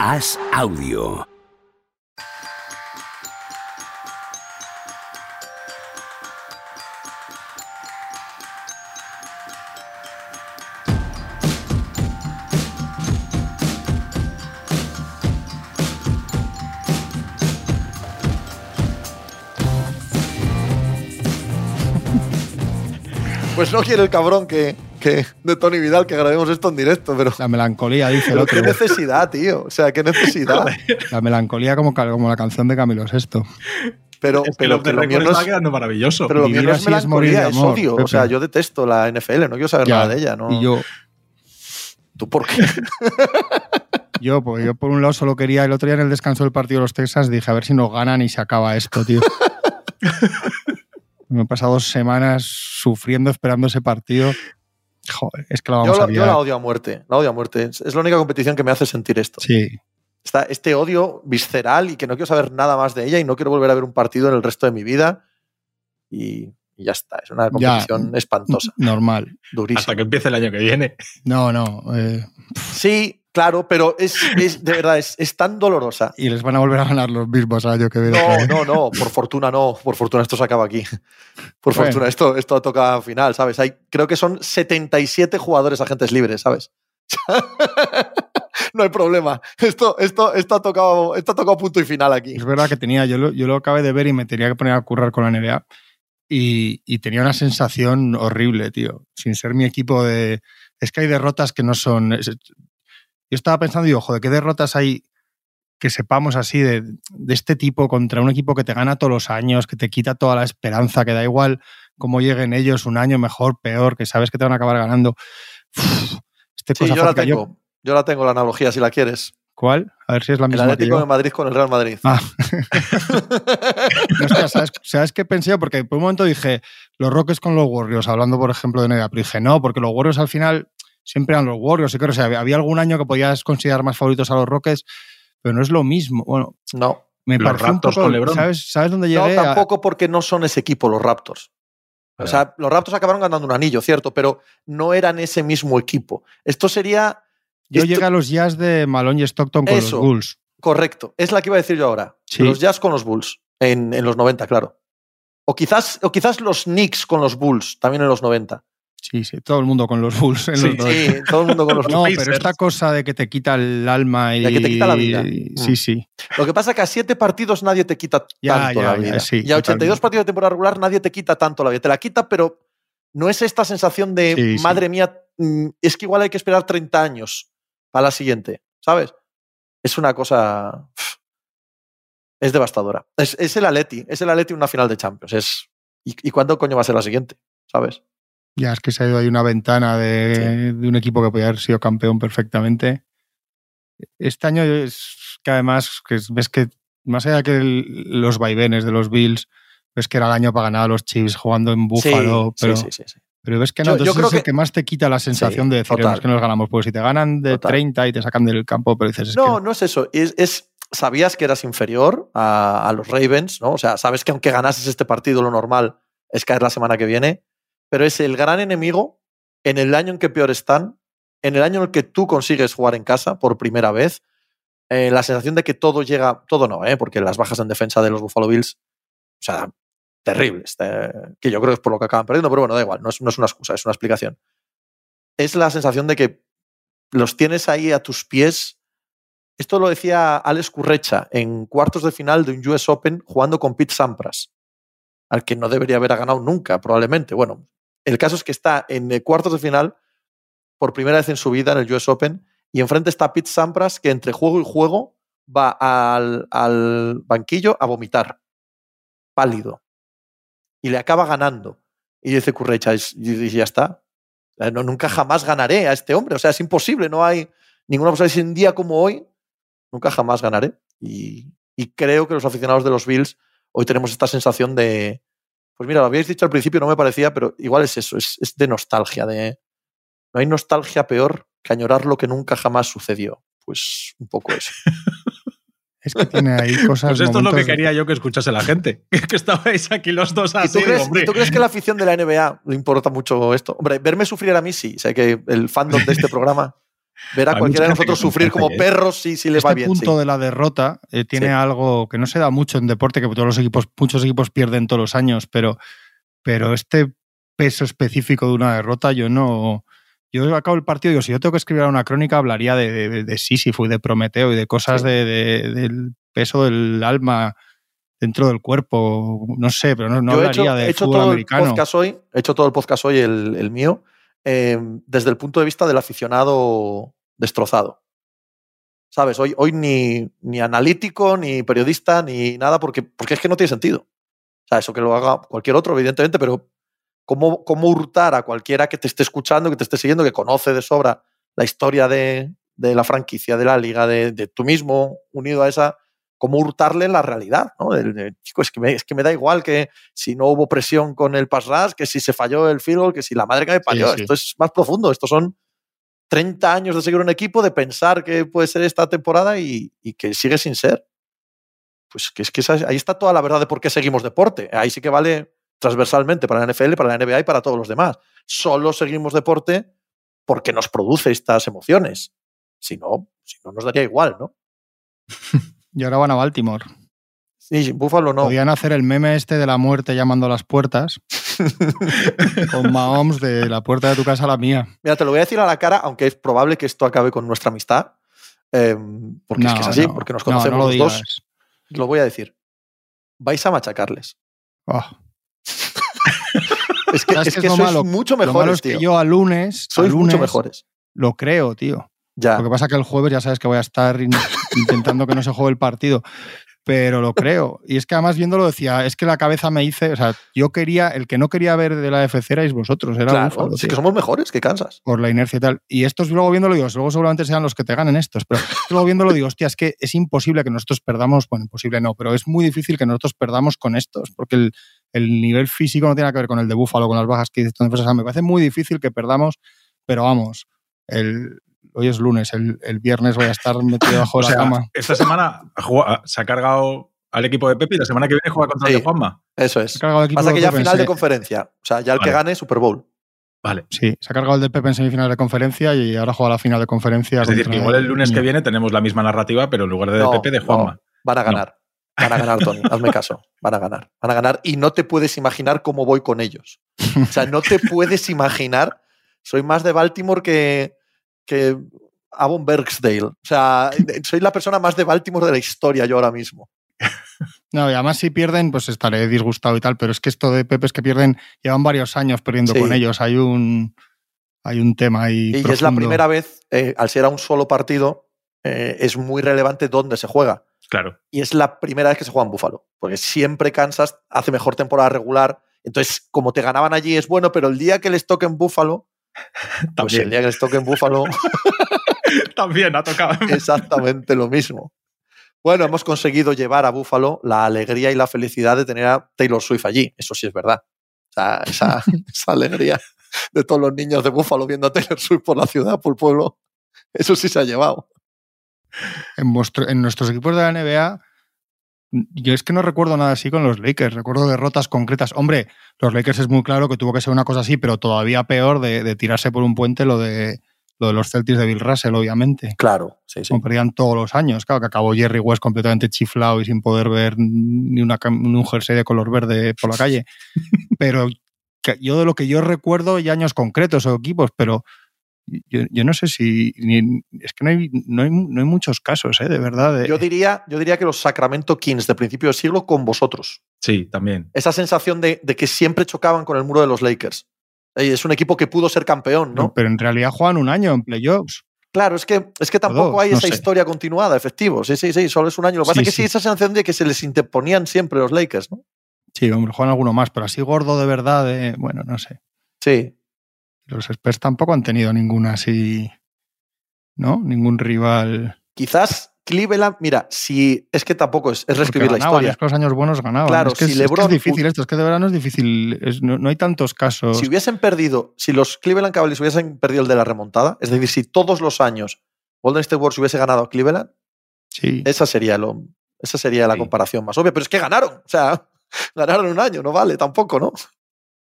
Haz audio. Pues no quiere el cabrón que, de Tony Vidal que grabemos esto en directo, pero. La melancolía, dice el pero otro. qué necesidad, tío. O sea, qué necesidad. La melancolía como, como la canción de Camilo VI. Pero, Es que pero lo que que lo mío no es, quedando maravilloso. pero lo mío no es melancolía, es odio. Pepe. O sea, yo detesto la NFL, no quiero saber Ya, nada de ella. ¿no? Y yo, ¿Tú por qué? yo, pues yo por un lado solo quería, el otro día en el descanso del partido de los Texas, dije a ver si nos ganan y se acaba esto, tío. Me he pasado semanas sufriendo esperando ese partido. Joder, es que Yo, vamos a la- yo la odio a muerte. La odio a muerte. Es, es la única competición que me hace sentir esto. Sí, Está este odio visceral y que no quiero saber nada más de ella y no quiero volver a ver un partido en el resto de mi vida. Y, y ya está. Es una competición espantosa, normal. durísima. Hasta que empiece el año que viene. No, no. eh, Sí, claro, pero es, es- de verdad, es, es tan dolorosa. y les van a volver a ganar los mismos el año que viene. No, no, no, por fortuna no, por fortuna esto se acaba aquí. Por Bueno. fortuna esto, esto toca final, ¿sabes? Hay, creo que son 77 jugadores agentes libres, ¿sabes? no hay problema. Esto, esto, esto, ha tocado, esto ha tocado punto y final aquí. Es verdad que tenía, yo lo, yo lo acabé de ver y me tenía que poner a currar con la NBA y, y tenía una sensación horrible, tío. Sin ser mi equipo de... Es que hay derrotas que no son... yo estaba pensando, digo, joder, ¿qué derrotas hay que sepamos así de, de este tipo contra un equipo que te gana todos los años, que te quita toda la esperanza, que da igual cómo lleguen ellos, un año mejor, peor, que sabes que te van a acabar ganando? Uf, este Sí, cosa yo la fáctica. Yo- tengo. Yo la tengo la analogía, si la quieres. ¿Cuál? A ver si es la El misma que Atlético de Madrid con el Real Madrid. Ah. No, hostia, ¿sabes, ¿sabes qué pensé? Porque por un momento dije, los Rockets con los Warriors, hablando por ejemplo de NBA, pero dije, no, porque los Warriors al final siempre eran los Warriors. Y claro, o sea, había algún año que podías considerar más favoritos a los Rockets, pero no es lo mismo. Bueno, No. me Los pareció un Raptors poco. con LeBron. ¿sabes, ¿Sabes dónde No, llegué? A- tampoco porque no son ese equipo los Raptors. O sea, los Raptors acabaron ganando un anillo, cierto, pero no eran ese mismo equipo. Esto sería. yo esto- llegué a los Jazz de Malone y Stockton con Eso. los Bulls. Correcto, es la que iba a decir yo ahora. Sí. Los Jazz con los Bulls, en, en los 90, claro. O quizás, o quizás los Knicks con los Bulls, también en los 90. Sí, sí, todo el mundo con los Bulls. en Sí, los. Sí, todo el mundo con los No, Pacers. pero esta cosa de que te quita el alma y. De que te quita la vida. Sí, Mm. sí. Lo que pasa es que a siete partidos nadie te quita Ya, tanto ya, la ya, vida. sí, y a 82 totalmente. partidos de temporada regular nadie te quita tanto la vida. Te la quita, pero no es esta sensación de, Sí, sí. madre mía, mm, es que igual hay que esperar 30 años para la siguiente, ¿sabes? Es una cosa... Es devastadora. Es, es el Atleti, es el Atleti en una final de Champions. Es, ¿y, ¿Y cuándo coño va a ser la siguiente? ¿Sabes? Ya es que se ha ido ahí una ventana de, de un equipo que podía haber sido campeón perfectamente. Este año es que además que es- ves que más allá que el- los vaivenes de los Bills, ves que era el año para ganar a los Chiefs jugando en Buffalo, sí, pero, sí, sí, sí. pero ves que no, Yo- yo creo es el que- que más te quita la sensación Sí, de decir. "Es que nos ganamos. Pues si te ganan de Total. 30 y te sacan del campo, pero dices, es No, que no es eso. Es, es- sabías que eras inferior a, a los Ravens, ¿no? O sea, sabes que aunque ganases este partido, lo normal es caer la semana que viene, pero es el gran enemigo en el año en que peor están, en el año en el que tú consigues jugar en casa por primera vez, eh, la sensación de que todo llega, todo no, ¿eh? porque las bajas en defensa de los Buffalo Bills, o sea, terribles, eh, que yo creo que es por lo que acaban perdiendo, pero bueno, da igual, no es, no es una excusa, es una explicación. Es la sensación de que los tienes ahí a tus pies. Esto lo decía Alex Currecha en cuartos de final de un US Open jugando con Pete Sampras, al que no debería haber ganado nunca, probablemente. Bueno, el caso es que está en cuartos de final por primera vez en su vida en el US Open y enfrente está Pete Sampras que entre juego y juego va al, banquillo a vomitar, pálido, y le acaba ganando. Y dice Currecha, "Es- y dice, ya está, Eh, nunca jamás ganaré a este hombre, o sea, es imposible, no hay ninguna posibilidad. Si un día como hoy, nunca jamás ganaré. Y, y creo que los aficionados de los Bills hoy tenemos esta sensación de, pues mira, lo habíais dicho al principio, no me parecía, pero igual es eso, es, es de nostalgia, de no hay nostalgia peor que añorar lo que nunca jamás sucedió. Pues un poco eso. es que tiene ahí cosas. Pues esto es lo momentos que quería yo que escuchase la gente. Que estabais aquí los dos ¿Y así. tú, crees, hombre. y tú crees que la afición de la NBA le importa mucho esto? Hombre, verme sufrir a mí sí. Sé que el fandom de este programa ver a Hay cualquiera de nosotros sufrir como ¿eh? perros si, si les este va bien. punto sí. de la derrota eh, tiene Sí. algo que no se da mucho en deporte, que todos los equipos, muchos equipos pierden todos los años, pero, pero este peso específico de una derrota, yo no. Yo acabo el partido y digo, si yo tengo que escribir una crónica, hablaría de, de, de Sísifo y de Prometeo y de cosas Sí. de, de- del peso del alma dentro del cuerpo. No sé, pero no, no Yo he hablaría hecho, de he hecho fútbol todo el podcast hoy, he hecho todo el podcast hoy, el, el mío, eh, desde el punto de vista del aficionado destrozado. ¿Sabes? Hoy, hoy ni, ni analítico, ni periodista, ni nada, porque, porque es que no tiene sentido. O sea, eso que lo haga cualquier otro, evidentemente, pero ¿cómo, cómo hurtar a cualquiera que te esté escuchando, que te esté siguiendo, que conoce de sobra la historia de, de la franquicia, de la liga, de, de tú mismo, unido a esa, cómo hurtarle la realidad, ¿no? Del- de, chico, es que, me, es que me da igual que si no hubo presión con el pass rush, que si se falló el field goal, que si la madre que me parió. sí. Esto es más profundo. Estos son 30 años de seguir un equipo, de pensar que puede ser esta temporada y, y que sigue sin ser. Pues que es que esa- ahí está toda la verdad de por qué seguimos deporte. Ahí sí que vale transversalmente para la NFL, para la NBA y para todos los demás. Solo seguimos deporte porque nos produce estas emociones. Si no, si no nos daría igual, ¿no? Y ahora van a Baltimore. Sí, Buffalo no. Podían hacer el meme este de la muerte llamando a las puertas con Mahomes de la puerta de tu casa a la mía. Mira, te lo voy a decir a la cara, aunque es probable que esto acabe con nuestra amistad. eh, porque es que es así, no, porque nos no, no conocemos lo los dos. Lo voy a decir. Vais a machacarles. Oh, Es que, ¿Sabes es que es sois malo? mucho lo malo mejores, que tío. yo a lunes, a sois mucho mejores. lo creo, tío. Ya. Lo que pasa es que el jueves ya sabes que voy a estar intentando que no se juegue el partido. Pero lo creo. Y es que además viéndolo decía, es que la cabeza me dice, o sea, yo quería, el que no quería ver de la FC erais vosotros, era Claro, Búfalo, sí que somos mejores que Kansas. por la inercia y tal. Y estos luego viéndolo digo, luego seguramente sean los que te ganen estos, pero luego viéndolo digo, hostia, es que es imposible que nosotros perdamos, bueno, imposible no, pero es muy difícil que nosotros perdamos con estos, porque el, el nivel físico no tiene nada que ver con el de Búfalo, con las bajas que dices. Entonces, o sea, me parece muy difícil que perdamos, pero vamos, el, hoy es lunes, el, el viernes voy a estar metido bajo O la sea, cama. esta semana se ha cargado al equipo de Pepe y la semana que viene juega contra el de Juanma. Eso Se es. ha cargado el equipo Pasa que de ya final de conferencia. O sea, ya el que gane Super Bowl. Vale. Sí, se ha cargado el de Pepe en semifinales de conferencia y ahora juega la final de conferencia. Es decir, que igual el lunes que viene tenemos la misma narrativa, pero en lugar de, de No, Pepe, de no. Juanma. Van a ganar. Van a ganar, Tony. Hazme caso. Van a ganar. Van a ganar. Y no te puedes imaginar cómo voy con ellos. O sea, no te puedes imaginar. Soy más de Baltimore que, que Avon Bergsdale. O sea, soy la persona más de Baltimore de la historia yo ahora mismo. No, y además si pierden, pues estaré disgustado y tal, pero es que esto de Pepe es que pierden, llevan varios años perdiendo Sí. con ellos. Hay un, hay un tema ahí. Y es la primera vez, eh, al ser a un solo partido, eh, es muy relevante dónde se juega. Claro. Y es la primera vez que se juega en Buffalo, porque siempre Kansas hace mejor temporada regular. Entonces, como te ganaban allí es bueno, pero el día que les toque en Pues el También. día que les toque en Buffalo, También ha tocado. exactamente lo mismo. Bueno, hemos conseguido llevar a Buffalo la alegría y la felicidad de tener a Taylor Swift allí. Eso sí es verdad. O sea, esa, esa alegría de todos los niños de Buffalo viendo a Taylor Swift por la ciudad, por el pueblo, eso sí se ha llevado. En, vuestro- en nuestros equipos de la NBA, yo es que no recuerdo nada así con los Lakers. Recuerdo derrotas concretas. Hombre, los Lakers es muy claro que tuvo que ser una cosa así, pero todavía peor de, de tirarse por un puente lo de, lo de los Celtics de Bill Russell, obviamente. Claro, sí, sí. Como perdían todos los años. Claro, que acabó Jerry West completamente chiflado y sin poder ver ni, una, ni un jersey de color verde por la calle. pero yo de lo que yo recuerdo, y años concretos o equipos, pero yo, yo no sé si. ni- es que no hay, no hay, no hay muchos casos, ¿eh? de verdad. de- Yo diría, yo diría que los Sacramento Kings de principio de siglo con vosotros. Sí, también. Esa sensación de, de que siempre chocaban con el muro de los Lakers. Eh, Es un equipo que pudo ser campeón, ¿no? Pero en realidad juegan un año en playoffs. Claro, es que, es que tampoco dos, hay no esa sé. historia continuada, efectivo. Sí, sí, sí, solo es un año. Lo que pasa Sí, es que sí, sí. esa sensación de que se les interponían siempre los Lakers, ¿no? Sí, hombre, juegan alguno más, pero así gordo de verdad, de- bueno, no sé. Sí. Los Spurs tampoco han tenido ninguna así. ¿No? Ningún rival. Quizás Cleveland, mira, si es que tampoco es, es reescribir la historia. es que los años buenos ganaban. Claro, es que si es, es que LeBron- es difícil esto, es que de verdad no es difícil. no, no hay tantos casos. Si hubiesen perdido, si los Cleveland Cavaliers hubiesen perdido el de la remontada, es decir, si todos los años Golden State Warriors hubiese ganado a Cleveland, sí. esa sería, lo, esa sería la comparación más obvia. Pero es que ganaron, o sea, ganaron un año, no vale tampoco, ¿no?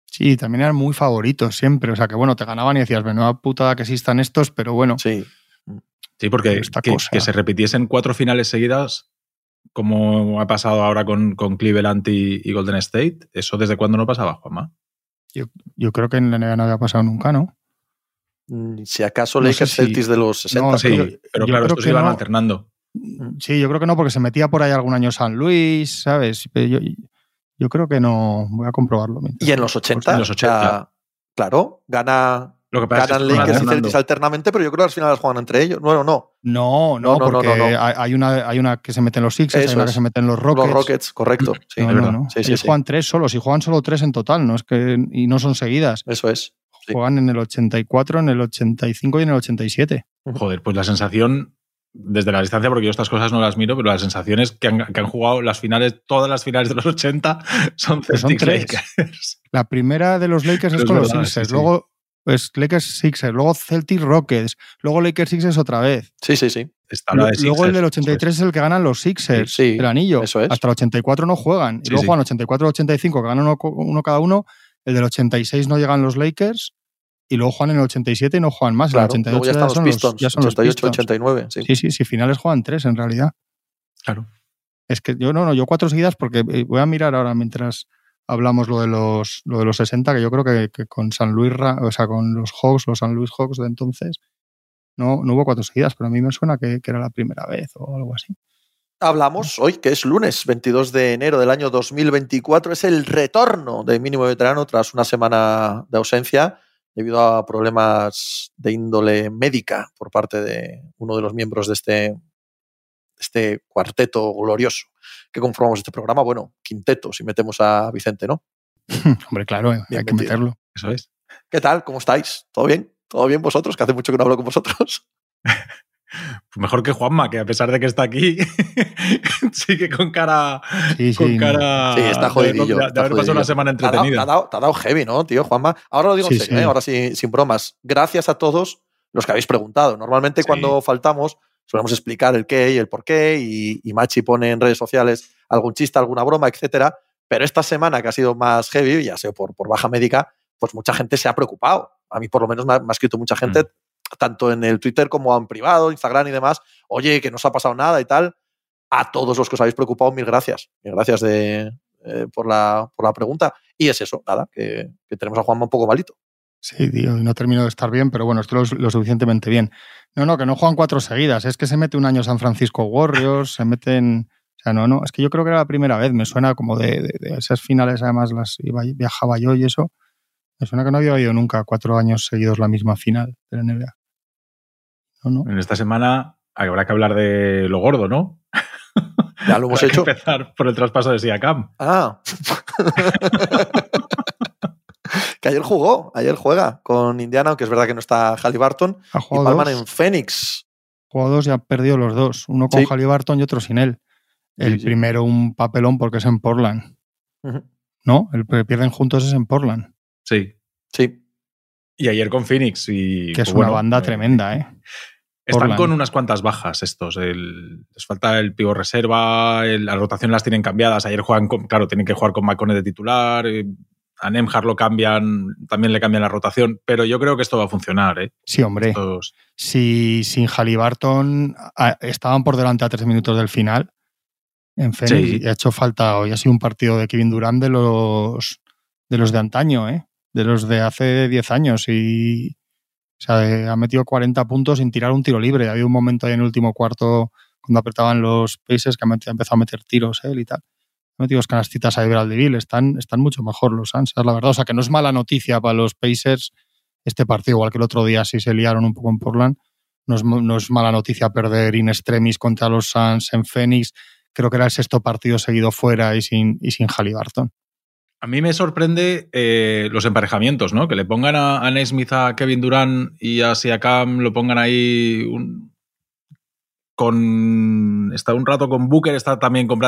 Sí, también eran muy favoritos siempre. O sea que bueno, te ganaban y decías, menuda putada que existan estos, pero bueno, Sí. Mm. Sí, porque esta que, cosa. que se repitiesen cuatro finales seguidas, como ha pasado ahora con, con Cleveland y, y Golden State, ¿eso desde cuándo no pasaba, Juanma? Yo creo que en la NBA no había pasado nunca, ¿no? Mm, Si acaso No Lakers si- Celtics de los 60. No, Sí, yo- pero yo claro, estos iban no. alternando. Sí, yo creo que no, porque se metía por ahí algún año San Luis, ¿sabes? Pero yo, yo creo que no. Voy a comprobarlo. mientras- Y en los 80. En los o sea, 80. claro, gana, Lo que pasa es que ganan Lakers y. Celtics alternamente, pero yo creo que al final las juegan entre ellos. Bueno, no. No, no, No, no, no, porque no, no. Hay, hay una, hay una que se mete en los Sixers, Eso hay una que es. se mete en los Rockets. Los Rockets, correcto. Sí, no, es no. Sí, sí, Ellos sí. juegan tres solos y juegan solo tres en total, ¿no? Es que, y no son seguidas. eso es. Sí. Juegan en el 84, en el 85 y en el 87. Joder, pues la sensación, desde la distancia, porque yo estas cosas no las miro, pero la sensación es que han, que han jugado las finales, todas las finales de los 80 son son Celtics tres. Lakers. La primera de los Lakers es Es con los Sixers, sí, sí. luego pues Lakers Sixers, luego Celtics Rockets, luego Lakers Sixers otra vez. Sí, sí, sí. Está la de luego el del 83 es el que ganan los Sixers, Sí, el anillo. eso es. Hasta el 84 no juegan. Y Sí, luego sí. juegan 84-85, que ganan uno, uno cada uno. El del 86 no llegan los Lakers. Y luego juegan en el 87 y no juegan más. Claro. en el 88 Luego ya están los son Pistons. ya son los 88, Pistons. 89. Sí. Sí, sí, sí, finales juegan tres en realidad. Claro. Es que yo no, no, yo cuatro seguidas porque eh, voy a mirar ahora mientras hablamos lo de los, lo de los 60, que yo creo que, que con San Luis, Ra- o sea, con los Hawks, los San Luis Hawks de entonces, no, no hubo cuatro seguidas, pero a mí me suena que, que era la primera vez o algo así. Hablamos hoy, que es lunes 22 de enero del año 2024. Es el retorno de mínimo veterano tras una semana de ausencia debido a problemas de índole médica por parte de uno de los miembros de este, este cuarteto glorioso que conformamos este programa. Bueno, quinteto, si metemos a Vicente, ¿no? Hombre, claro, eh, Bien hay que meterlo. Eso es. ¿Qué tal? ¿Cómo estáis? ¿Todo bien? ¿Todo bien vosotros? Que hace mucho que no hablo con vosotros. Pues mejor que Juanma, que a pesar de que está aquí, sigue con cara. Sí, con sí, cara Sí, está de- jodidillo, De, de está haber pasado una semana Te ha, dado, te entretenida. ha dado- te ha dado heavy, ¿no, tío, Juanma? Ahora lo digo en Sí, serio, sí. ¿eh? ahora sí, sin bromas. Gracias a todos los que habéis preguntado. Normalmente Sí. cuando faltamos solemos explicar el qué y el por qué y, y Machi pone en redes sociales algún chiste, alguna broma, etcétera. Pero esta semana que ha sido más heavy, ya sea por, por baja médica, pues mucha gente se ha preocupado. A mí por lo menos me ha, me ha escrito mucha gente, Mm. Tanto en el Twitter como en privado, Instagram y demás. Oye, que no os ha pasado nada y tal. A todos los que os habéis preocupado, mil gracias. Mil gracias de, eh, por, la, por la pregunta. Y es eso, nada, que, tenemos a Juanma un poco malito. Sí, tío, no termino de estar bien, pero bueno, estoy lo, lo suficientemente bien. No, no, que no juegan cuatro seguidas, es que se mete un año San Francisco Warriors, se meten... O sea, no, no, es que yo creo que era la primera vez, me suena como de esas finales, además las iba, viajaba yo y eso. Me suena que no había oído nunca cuatro años seguidos la misma final de la NBA. No, no. En esta semana habrá que hablar de lo gordo, ¿no? Ya lo hemos Habrá que hecho. empezar por el traspaso de Siakam. Ah. que ayer jugó, ayer juega con Indiana, aunque es verdad que no está Halliburton. Ha Y palman dos, en Phoenix. jugado dos y ha perdido los dos, uno con Sí. Halliburton y otro sin él. El Sí, sí. primero un papelón porque es en Portland. ¿no? El que pierden juntos es en Portland, Sí. Sí. Y ayer con Phoenix. Y, que es pues, una banda eh, tremenda, ¿eh? Están Portland. con unas cuantas bajas estos. El- les falta el pivo reserva, el- la rotación las tienen cambiadas. Ayer juegan con, claro, tienen que jugar con McConnell de titular. eh, A Nemhard lo cambian, también le cambian la rotación. Pero yo creo que esto va a funcionar, ¿eh? Sí, hombre. Estos- Si sin Halliburton estaban por delante a tres minutos del final en Phoenix Sí. y ha hecho falta hoy ha sido un partido de Kevin Durant de los de los de antaño, ¿eh? De los de hace 10 años y o sea, eh, ha metido 40 puntos sin tirar un tiro libre. Había un momento ahí en el último cuarto cuando apretaban los Pacers que ha empezado a meter tiros él y tal. Ha metido dos canastitas a Bradley Están, están mucho mejor los Suns, es la verdad. O sea, que no es mala noticia para los Pacers este partido, igual que el otro día sí se liaron un poco en Portland. No es, no es mala noticia perder in extremis contra los Suns en Phoenix. Creo que era el sexto partido seguido fuera y sin, y sin Halliburton. A mí me sorprende eh, los emparejamientos, ¿no? Que le pongan a, a Nesmith, a Kevin Durant y a Siakam, lo pongan ahí un- con... Está un rato con Booker, está también con...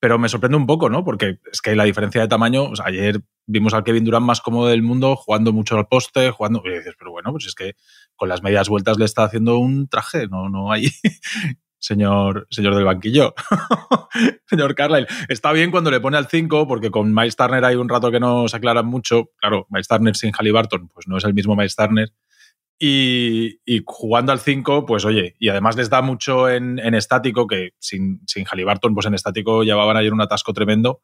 Pero me sorprende un poco, ¿no? Porque es que la diferencia de tamaño... ayer vimos al Kevin Durant más cómodo del mundo, jugando mucho al poste, jugando... Y dices, pero bueno, pues es que con las medias vueltas le está haciendo un traje, no, no hay... Señor, señor del banquillo. señor Carlyle. Está bien cuando le pone al 5, porque con Miles Turner hay un rato que no se aclaran mucho. Claro, Miles Turner sin Halliburton, pues no es el mismo Miles Turner. Y, jugando al 5, pues oye, y además les da mucho en, estático, que sin, sin Halliburton, pues en estático llevaban ayer un atasco tremendo.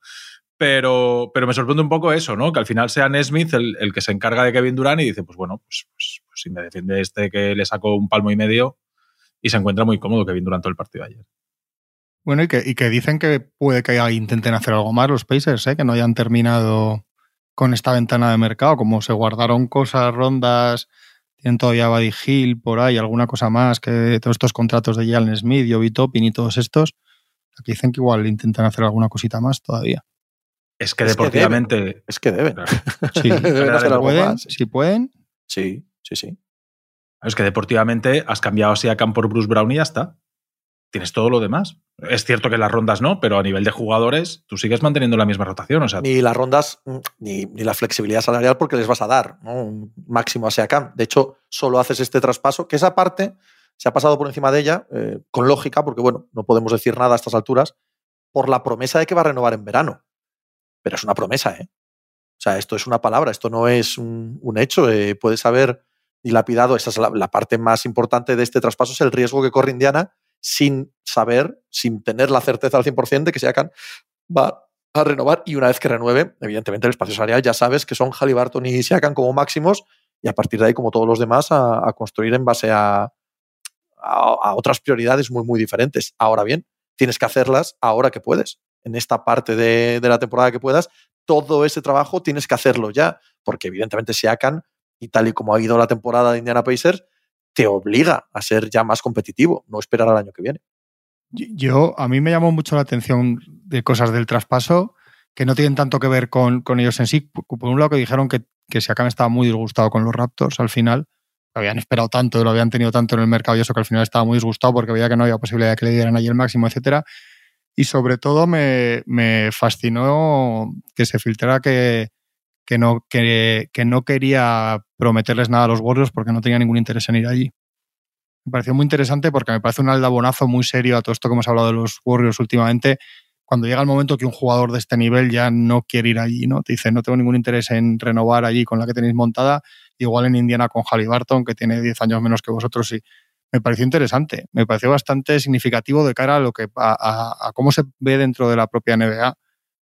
Pero, pero me sorprende un poco eso, ¿no? Que al final sea Nesmith el, el que se encarga de Kevin Durant y dice, pues bueno, pues, pues, pues, si me defiende este que le sacó un palmo y medio y se encuentra muy cómodo Kevin Durant todo el partido de ayer. Bueno, y que, y que dicen que puede que intenten hacer algo más los Pacers, ¿eh? que no hayan terminado con esta ventana de mercado, como se guardaron cosas, rondas, tienen todavía Buddy Hill por ahí, alguna cosa más, que todos estos contratos de Jalen Smith, Obi Toppin y todos estos, aquí dicen que igual intentan hacer alguna cosita más todavía. Es que deportivamente. es que deben. Sí, pueden, si pueden. Sí, sí, sí. Es que deportivamente has cambiado a por Bruce Brown y ya está. Tienes todo lo demás. Es cierto que las rondas no, pero a nivel de jugadores, tú sigues manteniendo la misma rotación. O sea, ni las rondas, mm, ni, la flexibilidad salarial, porque les vas a dar un máximo a Seacam. De hecho, solo haces este traspaso, que esa parte se ha pasado por encima de ella, eh, con lógica, porque bueno, no podemos decir nada a estas alturas, por la promesa de que va a renovar en verano pero es una promesa, ¿eh? O sea, esto es una palabra, esto no es un, hecho. Eh, puedes haber dilapidado, esa es la, parte más importante de este traspaso, es el riesgo que corre Indiana sin saber, sin tener la certeza al 100% de que Siakam va a renovar y una vez que renueve, evidentemente el espacio salarial ya sabes que son Halliburton y Siakam como máximos y a partir de ahí, como todos los demás, a, construir en base a, a, otras prioridades muy, muy diferentes. Ahora bien, tienes que hacerlas ahora que puedes en esta parte de, la temporada que puedas, todo ese trabajo tienes que hacerlo ya, porque evidentemente Siakam, y tal y como ha ido la temporada de Indiana Pacers, te obliga a ser ya más competitivo, no esperar al año que viene. Yo, a mí me llamó mucho la atención de cosas del traspaso que no tienen tanto que ver con, ellos en sí. Por un lado que dijeron que, que Siakam estaba muy disgustado con los Raptors al final, lo habían esperado tanto, lo habían tenido tanto en el mercado y eso que al final estaba muy disgustado porque veía que no había posibilidad de que le dieran ahí el máximo, etcétera. Y sobre todo me, fascinó que se filtrara que, que, no, que, no quería prometerles nada a los Warriors porque no tenía ningún interés en ir allí. Me pareció muy interesante porque me parece un aldabonazo muy serio a todo esto que hemos hablado de los Warriors últimamente. Cuando llega el momento que un jugador de este nivel ya no quiere ir allí, ¿no? Te dice, no tengo ningún interés en renovar allí con la que tenéis montada, igual en Indiana con Halliburton, que tiene 10 años menos que vosotros y me pareció interesante, me pareció bastante significativo de cara a lo que a, cómo se ve dentro de la propia NBA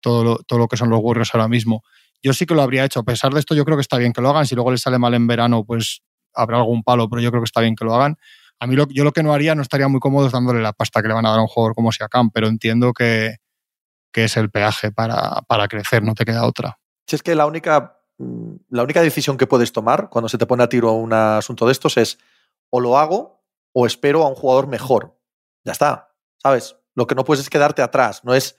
todo lo, todo lo que son los Warriors ahora mismo. Yo sí que lo habría hecho. A pesar de esto, yo creo que está bien que lo hagan. Si luego les sale mal en verano, pues habrá algún palo, pero yo creo que está bien que lo hagan. A mí lo, yo lo que no haría, no estaría muy cómodo dándole la pasta que le van a dar a un jugador como Siakam, pero entiendo que, que es el peaje para, para crecer, no te queda otra. Si es que la única, mm, la única decisión que puedes tomar cuando se te pone a tiro un asunto de estos es o lo hago o espero a un jugador mejor. Ya está, ¿sabes? Lo que no puedes es quedarte atrás, no es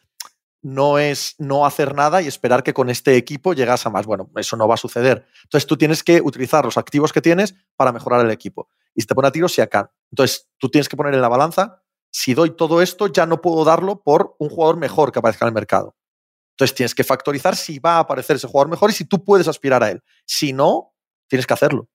no es no hacer nada y esperar que con este equipo llegas a más. Bueno, eso no va a suceder. Entonces tú tienes que utilizar los activos que tienes para mejorar el equipo. Y si te pone a tiro, si acá. Entonces tú tienes que poner en la balanza, si doy todo esto, ya no puedo darlo por un jugador mejor que aparezca en el mercado. Entonces tienes que factorizar si va a aparecer ese jugador mejor y si tú puedes aspirar a él. Si no, tienes que hacerlo.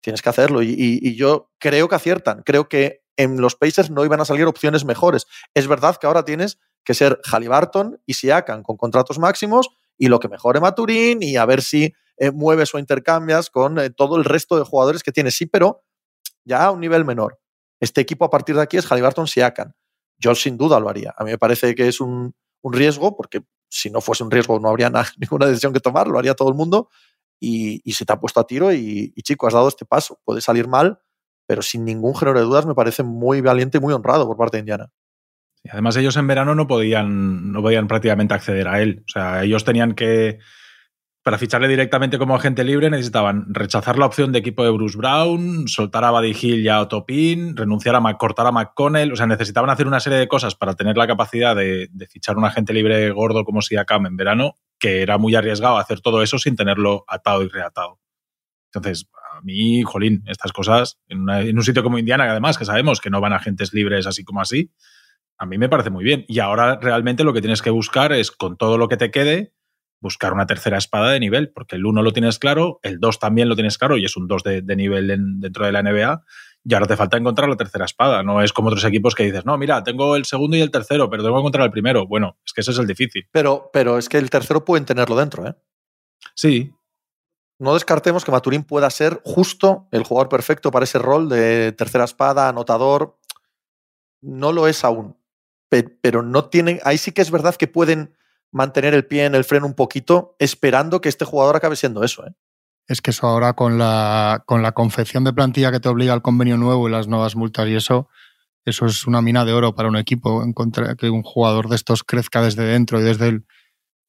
Tienes que hacerlo. Y, yo creo que aciertan. Creo que en los Pacers no iban a salir opciones mejores. Es verdad que ahora tienes que ser Halliburton y Siakam con contratos máximos y lo que mejore Maturín y a ver si eh, mueves o intercambias con eh, todo el resto de jugadores que tienes. Sí, pero ya a un nivel menor. Este equipo a partir de aquí es Halliburton Siakam. Yo sin duda lo haría. A mí me parece que es un, riesgo, porque si no fuese un riesgo no habría ninguna decisión que tomar, lo haría todo el mundo, y, se te ha puesto a tiro y, chico, has dado este paso. Puede salir mal, pero sin ningún género de dudas me parece muy valiente y muy honrado por parte de Indiana. Además ellos en verano no podían, no podían prácticamente acceder a él. O sea, ellos tenían que para ficharle directamente como agente libre necesitaban rechazar la opción de equipo de Bruce Brown, soltar a Buddy Hill y a Otopin, renunciar a cortar a McConnell. O sea, necesitaban hacer una serie de cosas para tener la capacidad de, fichar un agente libre gordo como Siakam en verano, que era muy arriesgado hacer todo eso sin tenerlo atado y reatado. Entonces, a mí, jolín, estas cosas, en, en un sitio como Indiana, que además que sabemos que no van agentes libres así como así, a mí me parece muy bien. Y ahora realmente lo que tienes que buscar es, con todo lo que te quede, buscar una tercera espada de nivel, porque el 1 lo tienes claro, el 2 también lo tienes claro y es un 2 de, nivel dentro de la NBA. Y ahora te falta encontrar la tercera espada. No es como otros equipos que dices, no, mira, tengo el segundo y el tercero, pero tengo que encontrar el primero. Bueno, es que ese es el difícil. Pero, pero es que el tercero pueden tenerlo dentro, ¿eh? Sí. no descartemos que Maturín pueda ser justo el jugador perfecto para ese rol de tercera espada, anotador. No lo es aún. Pero no tienen. Ahí sí que es verdad que pueden mantener el pie en el freno un poquito, esperando que este jugador acabe siendo eso. ¿eh? Es que eso ahora con la, con la confección de plantilla que te obliga al convenio nuevo y las nuevas multas y eso, eso es una mina de oro para un equipo, encontrar que un jugador de estos crezca desde dentro y desde el,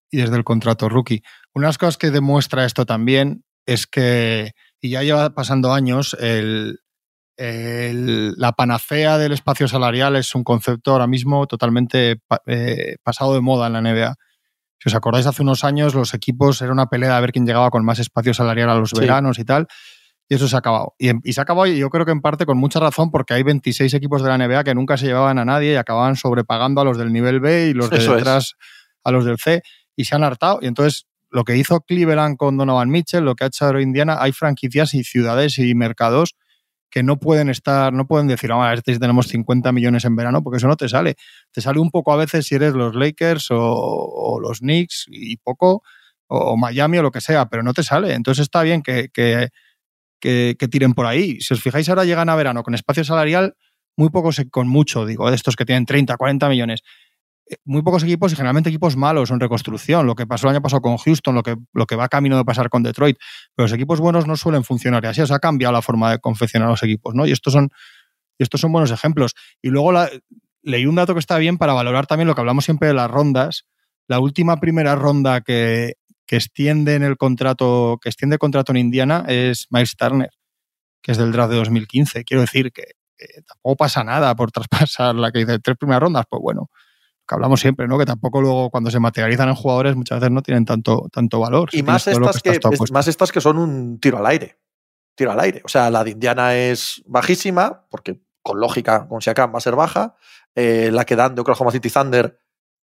y desde el contrato rookie. Una de las cosas que demuestra esto también es que, y ya lleva pasando años, el, la panacea del espacio salarial es un concepto ahora mismo totalmente eh, pasado de moda en la NBA. Si os acordáis, hace unos años los equipos era una pelea a ver quién llegaba con más espacio salarial a los veranos y tal. Y eso se ha acabado. Y, y, se ha acabado, y yo creo que en parte con mucha razón, porque hay 26 equipos de la NBA que nunca se llevaban a nadie y acababan sobrepagando a los del nivel B y los de detrás a los del C y se han hartado. Y entonces, lo que hizo Cleveland con Donovan Mitchell, lo que ha hecho Indiana, hay franquicias y ciudades y mercados que no pueden estar, no pueden decir, ah, este tenemos 50 millones en verano, porque eso no te sale. Te sale un poco a veces si eres los Lakers o, los Knicks y poco, o, Miami o lo que sea, pero no te sale. Entonces está bien que, que, que, que, tiren por ahí. Si os fijáis, ahora llegan a verano con espacio salarial, muy pocos, con mucho, digo, de estos que tienen 30, 40 millones muy pocos equipos y generalmente equipos malos en reconstrucción. Lo que pasó el año pasado con Houston, lo que, lo que va camino de pasar con Detroit. Pero los equipos buenos no suelen funcionar y así. O ha cambiado la forma de confeccionar los equipos, ¿no? Y estos son, estos son buenos ejemplos. Y luego leí un dato que está bien para valorar también lo que hablamos siempre de las rondas. La última primera ronda que, que extiende en el contrato, que extiende contrato en Indiana es Miles Turner, que es del draft de 2015. Quiero decir que, que tampoco pasa nada por traspasar la que dice tres primeras rondas, pues bueno que hablamos siempre, ¿no? Que tampoco luego cuando se materializan en jugadores muchas veces no tienen tanto, tanto valor. Y más, estas que, más estas que son un tiro al aire. Tiro al aire. O sea, la de Indiana es bajísima, porque con lógica con Siakam va a ser baja. Eh, la que dan de Oklahoma City Thunder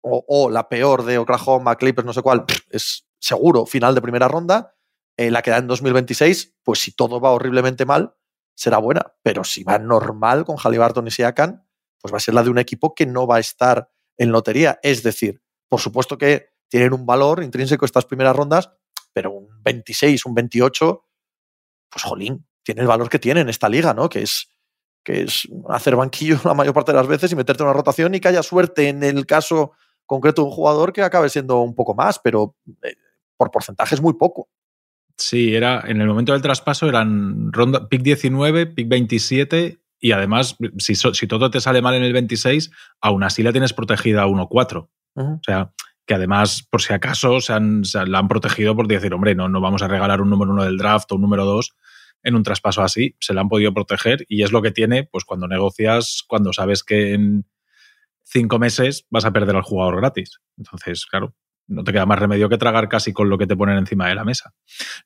o, la peor de Oklahoma Clippers, no sé cuál, es seguro final de primera ronda. Eh, la que da en 2026, pues si todo va horriblemente mal, será buena. Pero si va normal con Halliburton y Siakam, pues va a ser la de un equipo que no va a estar en lotería. Es decir, por supuesto que tienen un valor intrínseco estas primeras rondas, pero un 26, un 28, pues jolín, tiene el valor que tiene en esta liga, ¿no? Que es, que es hacer banquillo la mayor parte de las veces y meterte en una rotación y que haya suerte en el caso concreto de un jugador que acabe siendo un poco más, pero eh, por porcentaje es muy poco. Sí, era en el momento del traspaso eran ronda pick 19, pick 27 y además, si, si, todo te sale mal en el 26, aún así la tienes protegida a 1-4. O sea, que además, por si acaso, se, han, la han protegido por decir, hombre, no, no vamos a regalar un número uno del draft o un número dos en un traspaso así. Se la han podido proteger y es lo que tiene, pues cuando negocias, cuando sabes que en cinco meses vas a perder al jugador gratis. Entonces, claro, no te queda más remedio que tragar casi con lo que te ponen encima de la mesa.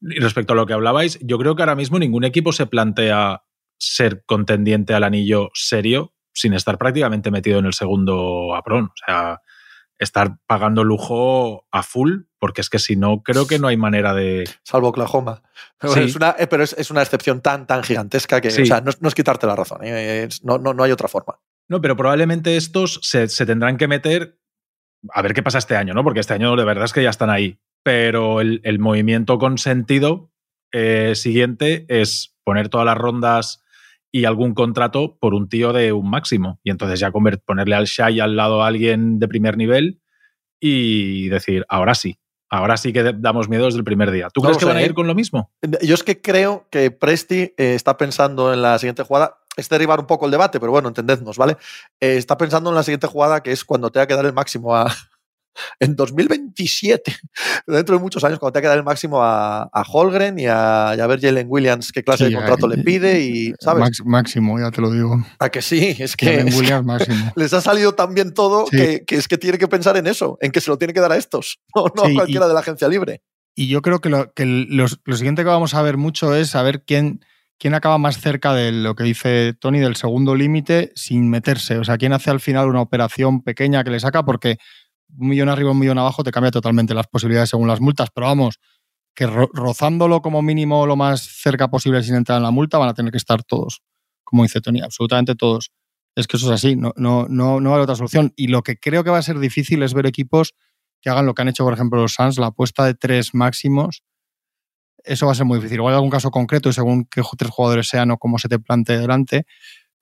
Y respecto a lo que hablabais, yo creo que ahora mismo ningún equipo se plantea ser contendiente al anillo serio sin estar prácticamente metido en el segundo aprón. O sea, estar pagando lujo a full, porque es que si no, creo que no hay manera de. Salvo Oklahoma. Pero, es, una, eh, pero es, una, excepción tan, tan gigantesca que o sea, no, es quitarte la razón. ¿eh? no, no, no, hay otra forma. No, pero probablemente estos se, tendrán que meter. A ver qué pasa este año, ¿no? Porque este año de verdad es que ya están ahí. Pero el, movimiento con sentido eh, siguiente es poner todas las rondas y algún contrato por un tío de un máximo. Y entonces ya ponerle al Shai al lado a alguien de primer nivel y decir, ahora sí, ahora sí que damos miedo desde el primer día. ¿Tú crees que van a ir ¿eh? con lo mismo? Yo es que creo que Presti eh, está pensando en la siguiente jugada. Es derribar un poco el debate, pero bueno, entendednos, ¿vale? Eh, está pensando en la siguiente jugada, que es cuando tenga que dar el máximo a, en 2027, dentro de muchos años, cuando te que dar el máximo a, Holgren y a, ver Jalen Williams qué clase de contrato le pide y, ¿sabes? máximo, ya te lo digo. A que sí, es que, les ha salido tan bien todo que, es que tiene que pensar en eso, en que se lo tiene que dar a estos, no, a cualquiera de la agencia libre. Y yo creo que, lo, que lo, siguiente que vamos a ver mucho es saber quién, quién acaba más cerca de lo que dice Tony del segundo límite sin meterse. O sea, quién hace al final una operación pequeña que le saca, porque un millón arriba, un millón abajo, te cambia totalmente las posibilidades según las multas. Pero vamos, que rozándolo como mínimo lo más cerca posible sin entrar en la multa, van a tener que estar todos, como dice Tony, absolutamente todos. Es que eso es así, no, no, no, no hay otra solución. Y lo que creo que va a ser difícil es ver equipos que hagan lo que han hecho, por ejemplo, los Suns, la apuesta de tres máximos. eso va a ser muy difícil. Igual hay algún caso concreto y según qué tres jugadores sean o cómo se te plantee delante.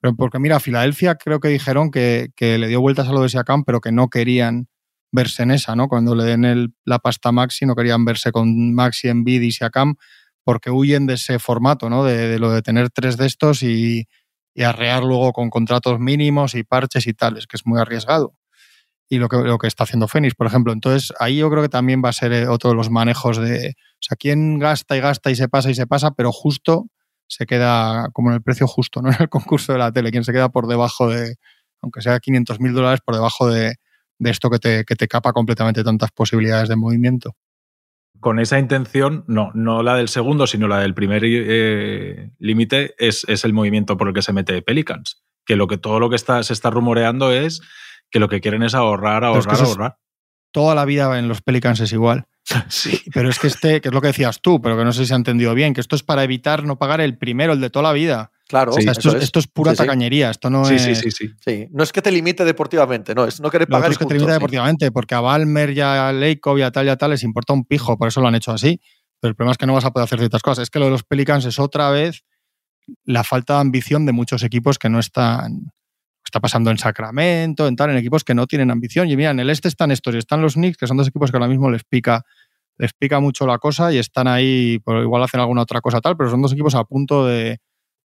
Pero porque mira, Filadelfia creo que dijeron que, le dio vueltas a lo de Siakam, pero que no querían verse en esa, ¿no? Cuando le den el, la pasta a Maxi, no querían verse con Maxi, Envid y Siakam, porque huyen de ese formato, ¿no? De, lo de tener tres de estos y, y, arrear luego con contratos mínimos y parches y tales, que es muy arriesgado. Y lo que, lo que está haciendo Fénix, por ejemplo. Entonces, ahí yo creo que también va a ser eh, otro de los manejos de. O sea, quién gasta y gasta y se pasa y se pasa, pero justo se queda como en el precio justo, no en el concurso de la tele, quien se queda por debajo de, aunque sea 500 mil dólares, por debajo de, esto que te, que te capa completamente tantas posibilidades de movimiento. Con esa intención, no, no la del segundo, sino la del primer eh, límite, es, es, el movimiento por el que se mete Pelicans. Que lo que todo lo que está, se está rumoreando es que lo que quieren es ahorrar, ahorrar, ahorrar. Toda la vida en los Pelicans es igual. Sí. Pero es que este, que es lo que decías tú, pero que no sé si se ha entendido bien, que esto es para evitar no pagar el primero, el de toda la vida. Claro, esto, es. pura tacañería. Esto no es. Sí, sí, sí, No es que te limite deportivamente, no, es no querer pagar. No es que te limite deportivamente, porque a Balmer y a Leikov y a tal y a tal les importa un pijo, por eso lo han hecho así. Pero el problema es que no vas a poder hacer ciertas cosas. Es que lo de los Pelicans es otra vez la falta de ambición de muchos equipos que no están. Está pasando en Sacramento, en tal, en equipos que no tienen ambición. Y mira, en el este están estos y están los Knicks, que son dos equipos que ahora mismo les pica les pica mucho la cosa y están ahí, por, igual hacen alguna otra cosa tal, pero son dos equipos a punto de,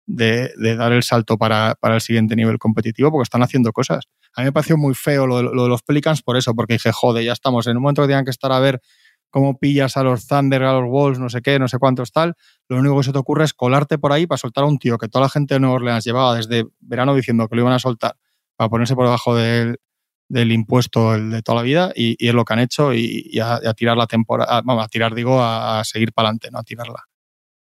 dar el salto para, el siguiente nivel competitivo porque están haciendo cosas. A mí me pareció muy feo lo de, los Pelicans por eso, porque dije, joder, ya estamos en un momento que tenían que estar a ver cómo pillas a los Thunder, a los Wolves, no sé qué, no sé cuántos tal. Lo único que se te ocurre es colarte por ahí para soltar a un tío que toda la gente de Nueva Orleans llevaba desde verano diciendo que lo iban a soltar para ponerse por debajo del, del impuesto el de toda la vida y, es lo que han hecho y, a, tirar la temporada, vamos, a tirar digo, a, seguir para adelante, no a tirarla.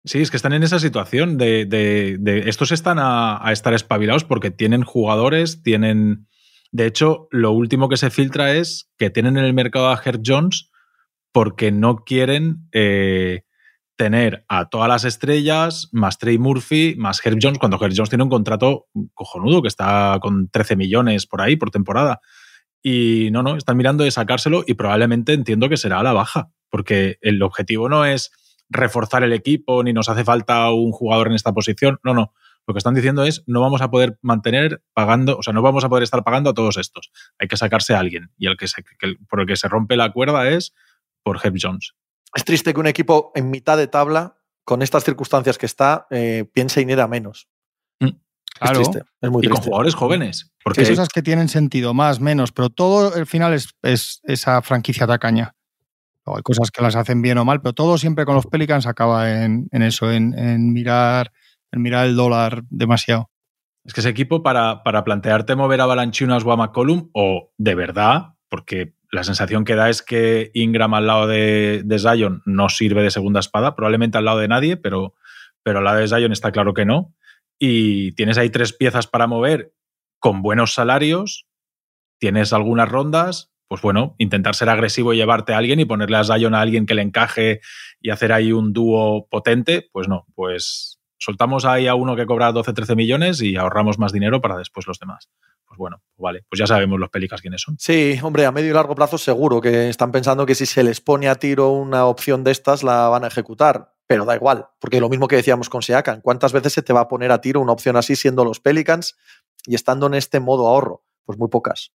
Sí, es que están en esa situación de, de, estos están a, estar espabilados porque tienen jugadores, tienen... De hecho, lo último que se filtra es que tienen en el mercado a Herb Jones porque no quieren eh, tener a todas las estrellas, más Trey Murphy, más Herb Jones, cuando Herb Jones tiene un contrato cojonudo que está con 13 millones por ahí por temporada. Y no, no, están mirando de sacárselo y probablemente entiendo que será a la baja, porque el objetivo no es reforzar el equipo ni nos hace falta un jugador en esta posición. No, no. Lo que están diciendo es no vamos a poder mantener pagando, o sea, no vamos a poder estar pagando a todos estos. Hay que sacarse a alguien. Y el que, se, por el que se rompe la cuerda es por Herb Jones. Es triste que un equipo en mitad de tabla, con estas circunstancias que está, eh, piense en ir a menos. Claro. Es, muy y con jugadores jóvenes. Porque hay cosas que tienen sentido, más, menos, pero todo al final es, esa franquicia tacaña. Hay cosas que las hacen bien o mal, pero todo siempre con los Pelicans acaba en, eso, en, mirar, mirar el dólar demasiado. Es que ese equipo, para, para plantearte mover a Balanchunas o a McCollum, o de verdad, porque la sensación que da es que Ingram al lado de, de Zion no sirve de segunda espada, probablemente al lado de nadie, pero, pero al lado de Zion está claro que no y tienes ahí tres piezas para mover con buenos salarios, tienes algunas rondas, pues bueno, intentar ser agresivo y llevarte a alguien y ponerle a Zion a alguien que le encaje y hacer ahí un dúo potente, pues no, pues soltamos ahí a uno que cobra 12, 13 millones y ahorramos más dinero para después los demás. Pues bueno, vale, pues ya sabemos los pelicas quiénes son. Sí, hombre, a medio y largo plazo seguro que están pensando que si se les pone a tiro una opción de estas la van a ejecutar pero da igual, porque lo mismo que decíamos con Siakam, ¿cuántas veces se te va a poner a tiro una opción así siendo los Pelicans y estando en este modo ahorro? Pues muy pocas,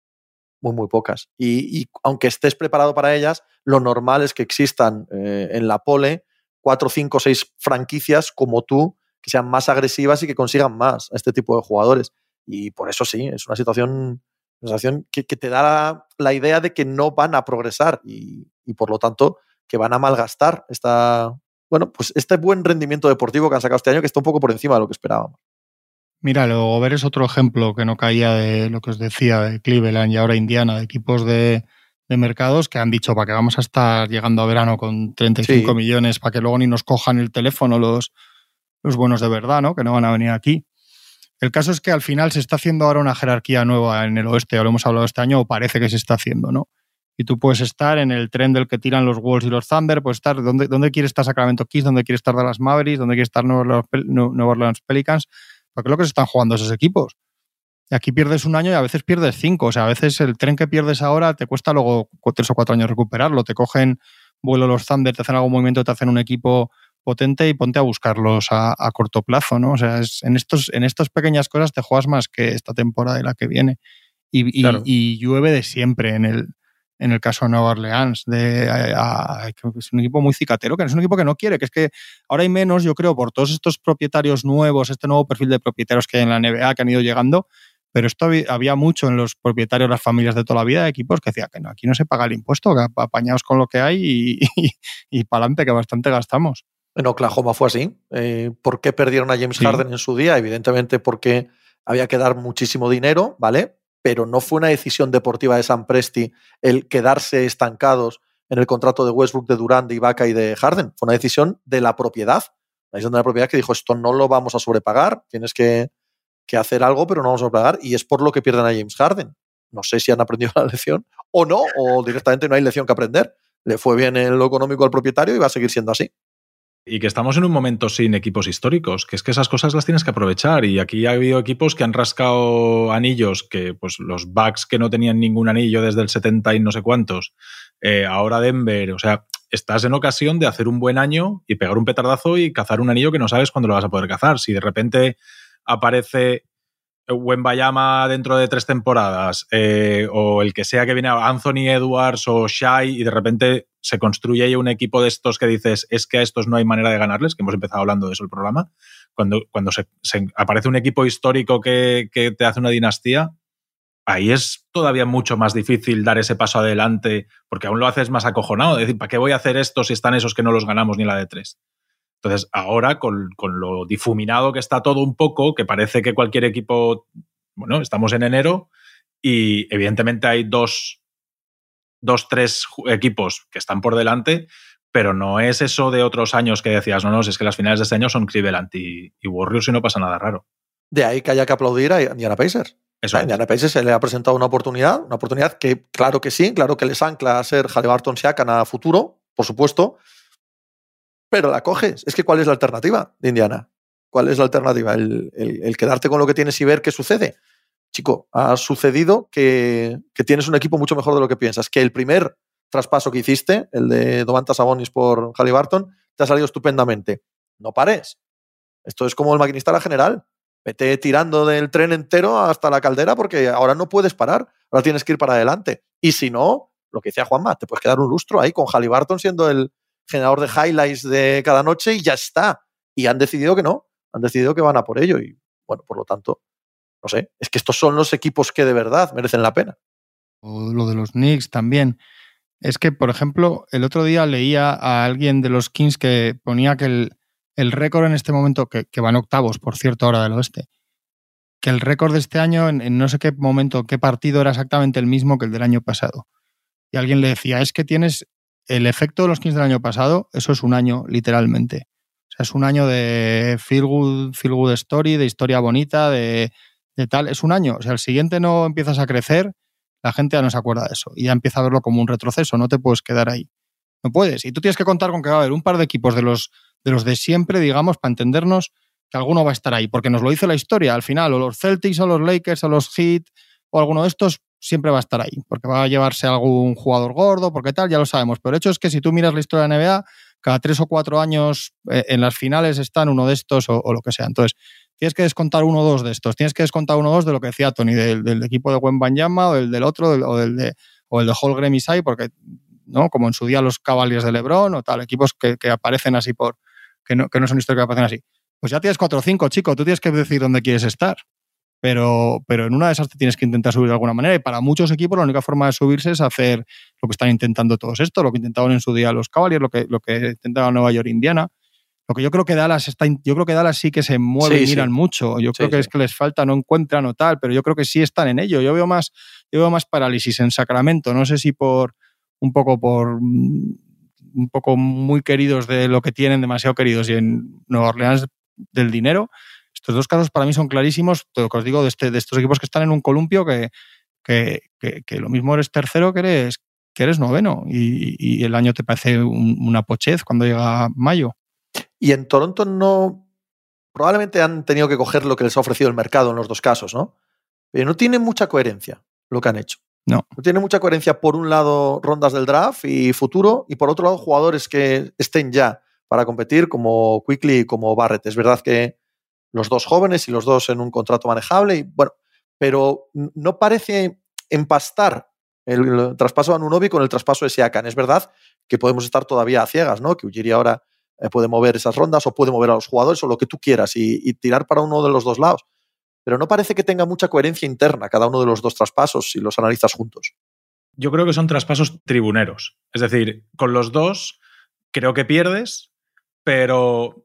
muy, muy pocas. Y, aunque estés preparado para ellas, lo normal es que existan eh, en la pole cuatro, cinco, seis franquicias como tú que sean más agresivas y que consigan más a este tipo de jugadores. Y por eso sí, es una situación, situación que, te da la, idea de que no van a progresar y, y por lo tanto que van a malgastar esta, bueno, pues este buen rendimiento deportivo que han sacado este año que está un poco por encima de lo que esperábamos. Mira, luego ver es otro ejemplo que no caía de lo que os decía de Cleveland y ahora Indiana, de equipos de, mercados que han dicho para que vamos a estar llegando a verano con 35 millones para que luego ni nos cojan el teléfono los, los buenos de verdad, ¿no? Que no van a venir aquí. El caso es que al final se está haciendo ahora una jerarquía nueva en el oeste, ya lo hemos hablado este año, o parece que se está haciendo, ¿no? y tú puedes estar en el tren del que tiran los Wolves y los Thunder, puedes estar donde, donde quiere estar Sacramento Kings, donde quiere estar Dallas Mavericks, donde quiere estar Nueva Orleans Pelicans, porque es lo que se están jugando esos equipos. Y aquí pierdes un año y a veces pierdes cinco. O sea, a veces el tren que pierdes ahora te cuesta luego tres o cuatro años recuperarlo. Te cogen vuelo los Thunder, te hacen algún movimiento, te hacen un equipo potente y ponte a buscarlos a, corto plazo, ¿no? O sea, es, en, estos, en estas pequeñas cosas te juegas más que esta temporada y la que viene. Y, y, llueve de siempre en el, en el caso de Nueva Orleans, de, es un equipo muy cicatero, que es un equipo que no quiere, que es que ahora hay menos, yo creo, por todos estos propietarios nuevos, este nuevo perfil de propietarios que hay en la NBA que han ido llegando, pero esto había mucho en los propietarios, las familias de toda la vida, de equipos que decían que no, aquí no se paga el impuesto, que apañados con lo que hay y, y, para adelante, que bastante gastamos. En Oklahoma fue así. Eh, ¿Por qué perdieron a James Harden en su día? Evidentemente porque había que dar muchísimo dinero, ¿vale? Pero no fue una decisión deportiva de San Presti el quedarse estancados en el contrato de Westbrook, de Durant, de Ibaka y de Harden. Fue una decisión de la propiedad. La decisión de la propiedad que dijo, esto no lo vamos a sobrepagar, tienes que, que hacer algo, pero no vamos a pagar, y es por lo que pierden a James Harden. No sé si han aprendido la lección o no, o directamente no hay lección que aprender. Le fue bien en lo económico al propietario y va a seguir siendo así. Y que estamos en un momento sin equipos históricos, que es que esas cosas las tienes que aprovechar. Y aquí ha habido equipos que han rascado anillos, que pues los Bucks que no tenían ningún anillo desde el 70 y no sé cuántos, eh, ahora Denver, o sea, estás en ocasión de hacer un buen año y pegar un petardazo y cazar un anillo que no sabes cuándo lo vas a poder cazar. Si de repente aparece Bayama dentro de tres temporadas, eh, o el que sea que viene, Anthony Edwards o Shai, y de repente se construye un equipo de estos que dices, es que a estos no hay manera de ganarles, que hemos empezado hablando de eso el programa, cuando, cuando se, aparece un equipo histórico que, que, te hace una dinastía, ahí es todavía mucho más difícil dar ese paso adelante, porque aún lo haces más acojonado, decir, ¿para qué voy a hacer esto si están esos que no los ganamos ni la de tres? Entonces, ahora, con, lo difuminado que está todo un poco, que parece que cualquier equipo, bueno, estamos en enero y evidentemente hay dos, dos, tres equipos que están por delante, pero no es eso de otros años que decías, no, no, es que las finales de este año son Cleveland y, Warriors y no pasa nada raro. De ahí que haya que aplaudir a Indiana Pacers. Eso a Indiana Pacers se le ha presentado una oportunidad, una oportunidad que, claro que sí, claro que les ancla a ser Halliburton Siakam a futuro, por supuesto, pero la coges. Es que ¿cuál es la alternativa de Indiana? ¿Cuál es la alternativa? El, quedarte con lo que tienes y ver qué sucede. Chico, ha sucedido que, tienes un equipo mucho mejor de lo que piensas. Que el primer traspaso que hiciste, el de Domantas Sabonis por Halliburton, te ha salido estupendamente. No pares. Esto es como el maquinista la general. Vete tirando del tren entero hasta la caldera porque ahora no puedes parar. Ahora tienes que ir para adelante. Y si no, lo que decía Juanma, te puedes quedar un lustro ahí con Halliburton siendo el, generador de highlights de cada noche y ya está. Y han decidido que no, han decidido que van a por ello. Y bueno, por lo tanto, no sé, es que estos son los equipos que de verdad merecen la pena. O lo de los Knicks también. Es que, por ejemplo, el otro día leía a alguien de los Kings que ponía que el, el récord en este momento, que, van octavos, por cierto, ahora del oeste, que el récord de este año, en, en, no sé qué momento, qué partido era exactamente el mismo que el del año pasado. Y alguien le decía, es que tienes el efecto de los Kings del año pasado, eso es un año, literalmente. O sea, es un año de feel good, feel good story, de historia bonita, de, tal. Es un año. O sea, el siguiente no empiezas a crecer, la gente ya no se acuerda de eso y ya empieza a verlo como un retroceso. No te puedes quedar ahí. No puedes. Y tú tienes que contar con que va a haber un par de equipos de los de, los de siempre, digamos, para entendernos que alguno va a estar ahí, porque nos lo dice la historia al final, o los Celtics, o los Lakers, o los Heat, o alguno de estos, siempre va a estar ahí, porque va a llevarse algún jugador gordo, porque tal, ya lo sabemos. Pero el hecho es que si tú miras la historia de NBA, cada tres o cuatro años eh, en las finales están uno de estos o, lo que sea. Entonces, tienes que descontar uno o dos de estos. Tienes que descontar uno o dos de lo que decía Tony, del, equipo de Gwen o del, del otro, o, del de, o el de Holgren y Sai, porque, ¿no? Como en su día los Cavaliers de LeBron o tal, equipos que, aparecen así por. Que no, que no son historias que aparecen así. Pues ya tienes cuatro o cinco, chico. Tú tienes que decir dónde quieres estar pero, pero en una de esas te tienes que intentar subir de alguna manera. Y para muchos equipos la única forma de subirse es hacer lo que están intentando todos esto, lo que intentaban en su día los Cavaliers, lo que, lo que intentaba Nueva York Indiana. Lo que yo creo que Dallas está, yo creo que Dallas sí que se mueve y miran mucho. Yo creo que es que les falta, no encuentran o tal, pero yo creo que sí están en ello. Yo veo más, yo veo más parálisis en Sacramento. No sé si por un poco por mm, un poco muy queridos de lo que tienen, demasiado queridos, y en Nueva Orleans del dinero, estos dos casos para mí son clarísimos, lo que os digo, de, este, de estos equipos que están en un columpio que, que, lo mismo eres tercero que eres, que eres noveno y, el año te parece una pochez cuando llega mayo. Y en Toronto no, probablemente han tenido que coger lo que les ha ofrecido el mercado en los dos casos, ¿no? Pero no tiene mucha coherencia lo que han hecho. No. No tiene mucha coherencia, por un lado, rondas del draft y futuro, y por otro lado, jugadores que estén ya para competir como Quickly y como Barrett. Es verdad que los dos jóvenes y los dos en un contrato manejable, y bueno, pero no parece empastar el traspaso a Nunovi con el traspaso de Siakan. Es verdad que podemos estar todavía a ciegas, ¿no? Que Ujiri ahora eh, puede mover esas rondas o puede mover a los jugadores o lo que tú quieras y, y, tirar para uno de los dos lados. Pero no parece que tenga mucha coherencia interna cada uno de los dos traspasos si los analizas juntos. Yo creo que son traspasos tribuneros. Es decir, con los dos creo que pierdes, pero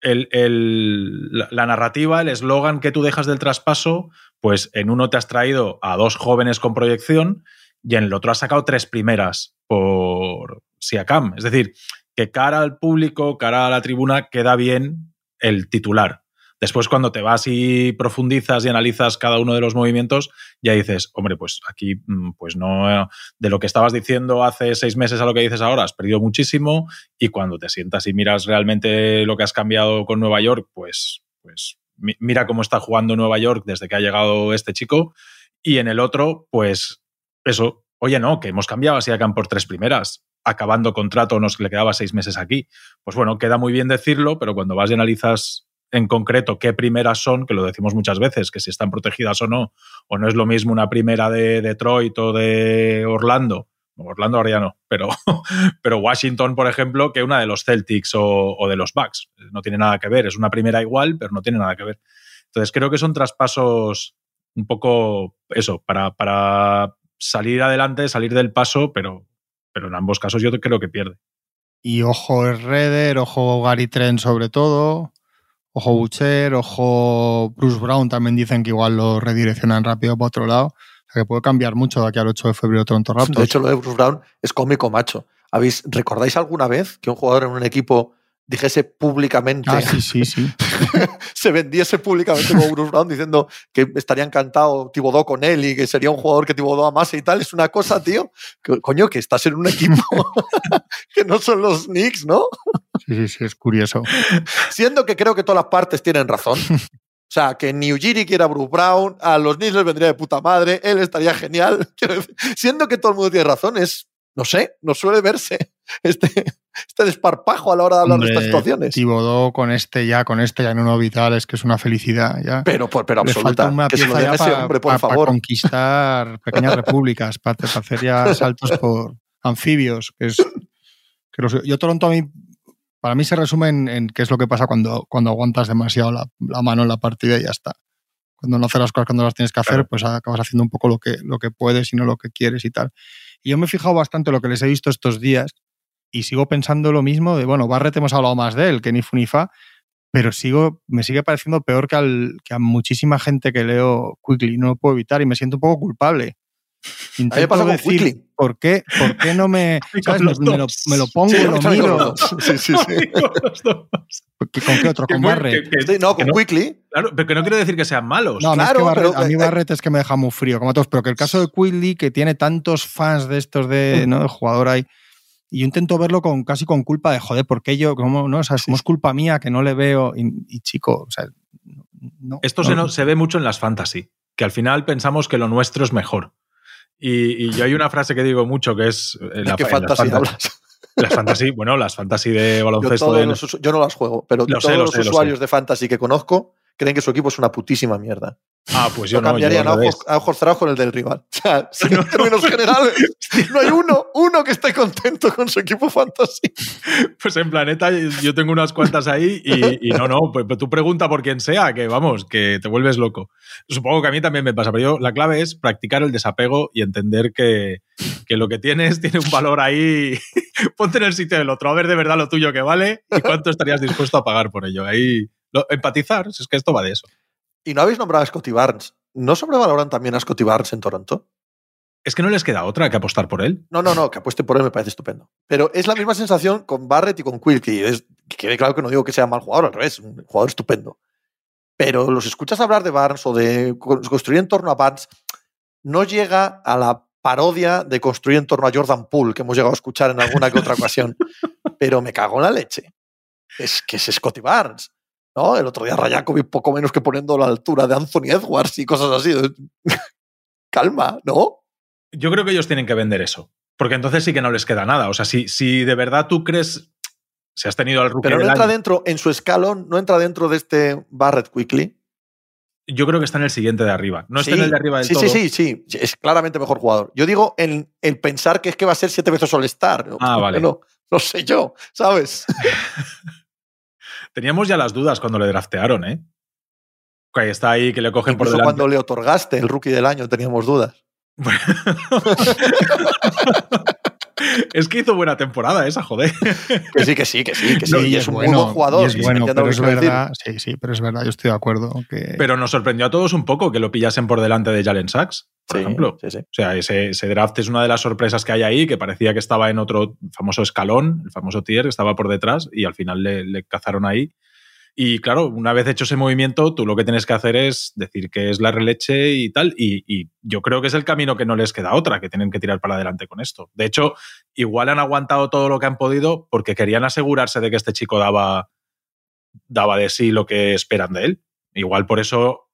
el, el, la, narrativa, el eslogan que tú dejas del traspaso, pues en uno te has traído a dos jóvenes con proyección y en el otro has sacado tres primeras por Siakam. Es decir, que cara al público, cara a la tribuna, queda bien el titular. Después, cuando te vas y profundizas y analizas cada uno de los movimientos, ya dices, hombre, pues aquí, pues no, de lo que estabas diciendo hace seis meses a lo que dices ahora, has perdido muchísimo. Y cuando te sientas y miras realmente lo que has cambiado con Nueva York, pues, pues mira cómo está jugando Nueva York desde que ha llegado este chico. Y en el otro, pues eso, oye, no, que hemos cambiado a Siakam por tres primeras acabando contrato nos le quedaba seis meses aquí. Pues bueno, queda muy bien decirlo, pero cuando vas y analizas en concreto qué primeras son, que lo decimos muchas veces, que si están protegidas o no, o no es lo mismo una primera de Detroit o de Orlando, Orlando ahora ya no, pero, pero Washington, por ejemplo, que una de los Celtics o, de los Bucks. No tiene nada que ver, es una primera igual, pero no tiene nada que ver. Entonces creo que son traspasos un poco eso, para, para salir adelante, salir del paso, pero, pero en ambos casos yo creo que pierde. Y ojo Redder, ojo Gary Trent sobre todo, ojo Butcher, ojo Bruce Brown también dicen que igual lo redireccionan rápido para otro lado. O sea que puede cambiar mucho de aquí al 8 de febrero Toronto Raptors. De hecho, lo de Bruce Brown es cómico, macho. ¿Habéis, ¿Recordáis alguna vez que un jugador en un equipo dijese públicamente, ah, sí, sí, sí. se vendiese públicamente como Bruce Brown diciendo que estaría encantado Tibodó con él y que sería un jugador que Tibodó amase y tal, es una cosa, tío, que, coño, que estás en un equipo que no son los Knicks, ¿no? Sí, sí, sí, es curioso. Siendo que creo que todas las partes tienen razón. O sea, que ni Ujiri quiera Bruce Brown, a los Knicks les vendría de puta madre, él estaría genial. Siendo que todo el mundo tiene razón, es, no sé, no suele verse este, este desparpajo a la hora de hablar Hombre, de estas situaciones. Tibodó con este ya, con este ya en uno vital, es que es una felicidad ya. Pero, pero, pero absoluta. falta una que se lo ese para hombre, por favor. conquistar pequeñas repúblicas, para, hacer ya saltos por anfibios. Que es, que los, yo Toronto a mí, para mí se resume en, en, qué es lo que pasa cuando, cuando aguantas demasiado la, la, mano en la partida y ya está. Cuando no haces las cosas cuando las tienes que hacer, claro. pues acabas haciendo un poco lo que, lo que puedes y no lo que quieres y tal. Y yo me he fijado bastante en lo que les he visto estos días y sigo pensando lo mismo de, bueno, Barrett hemos hablado más de él que ni Funifa, pero sigo, me sigue pareciendo peor que, al, que a muchísima gente que leo Quickly, no lo puedo evitar y me siento un poco culpable. Intento pasa decir. ¿por qué, ¿por qué no me, ¿sabes? Me, me, lo, me, lo, pongo, sí, lo miro? Sí, sí, sí. ¿Con qué otro? ¿Con Barrett? Que, que, no, con no, Quickly. Claro, pero que no quiere decir que sean malos. No, claro, es que Barrett, pero, a mí eh, Barrett es que me deja muy frío, como a todos, pero que el caso de Quickly, que tiene tantos fans de estos de, ¿no? de jugador ahí, y yo intento verlo con casi con culpa de joder, ¿por qué yo? ¿Cómo, no? O sea, ¿cómo es culpa mía que no le veo? Y, y chico, o sea, no, Esto no, se, no, se, ve mucho en las fantasy, que al final pensamos que lo nuestro es mejor. Y, y yo hay una frase que digo mucho que es. ¿De la, qué fantasy las hablas? Las fantasy, bueno, las fantasy de baloncesto. Yo, de... los, yo no las juego, pero lo todos sé, lo los sé, usuarios de fantasy que conozco creen que su equipo es una putísima mierda. Ah, pues yo no. cambiarían yo a, ojos, a ojos cerrados con el del rival. O sea, si en términos generales, no hay uno, uno que esté contento con su equipo fantasy. Pues en Planeta yo tengo unas cuantas ahí y, y no, no, pues, pues, tú pregunta por quien sea, que vamos, que te vuelves loco. Supongo que a mí también me pasa, pero yo, la clave es practicar el desapego y entender que, que lo que tienes tiene un valor ahí. Ponte en el sitio del otro, a ver de verdad lo tuyo que vale y cuánto estarías dispuesto a pagar por ello. Ahí, lo, empatizar, es que esto va de eso. Y no habéis nombrado a Scotty Barnes. ¿No sobrevaloran también a Scotty Barnes en Toronto? Es que no les queda otra que apostar por él. No, no, no, que apueste por él me parece estupendo. Pero es la misma sensación con Barrett y con Quilty. Es, que quede claro que no digo que sea mal jugador, al revés, un jugador estupendo. Pero los escuchas hablar de Barnes o de construir en torno a Barnes, no llega a la parodia de construir en torno a Jordan Poole que hemos llegado a escuchar en alguna que otra ocasión. Pero me cago en la leche. Es que es Scotty Barnes. ¿No? El otro día Rajakovic poco menos que poniendo la altura de Anthony Edwards y cosas así. Calma, ¿no? Yo creo que ellos tienen que vender eso. Porque entonces sí que no les queda nada. O sea, si, si de verdad tú crees Si has tenido al rookie Pero no del entra año- dentro, en su escalón, no entra dentro de este Barrett Quickly. Yo creo que está en el siguiente de arriba. No está en el de arriba del sí, todo. sí, sí, sí, es claramente mejor jugador. Yo digo en el pensar que es que va a ser siete veces All-Star. Ah, vale. No, no sé yo, ¿sabes? Teníamos ya las dudas cuando le draftearon, ¿eh? Que está ahí, que le cogen por Incluso delante. cuando le otorgaste el rookie del año teníamos dudas. es que hizo buena temporada esa, joder. Que sí, que sí, que sí, que sí. No, y es un muy buen jugador. y es sí, bueno, pero es verdad, sí, sí, pero es verdad, yo estoy de acuerdo. Que... Pero nos sorprendió a todos un poco que lo pillasen por delante de Jalen Sachs, por Sí, ejemplo. sí, sí. O sea, ese, ese draft es una de las sorpresas que hay ahí, que parecía que estaba en otro famoso escalón, el famoso tier, que estaba por detrás, y al final le, le cazaron ahí. Y claro, una vez hecho ese movimiento, tú lo que tienes que hacer es decir que es la releche y tal. Y, yo creo que es el camino que no les queda otra, que tienen que tirar para adelante con esto. De hecho, igual han aguantado todo lo que han podido porque querían asegurarse de que este chico daba, daba de sí lo que esperan de él. Igual por eso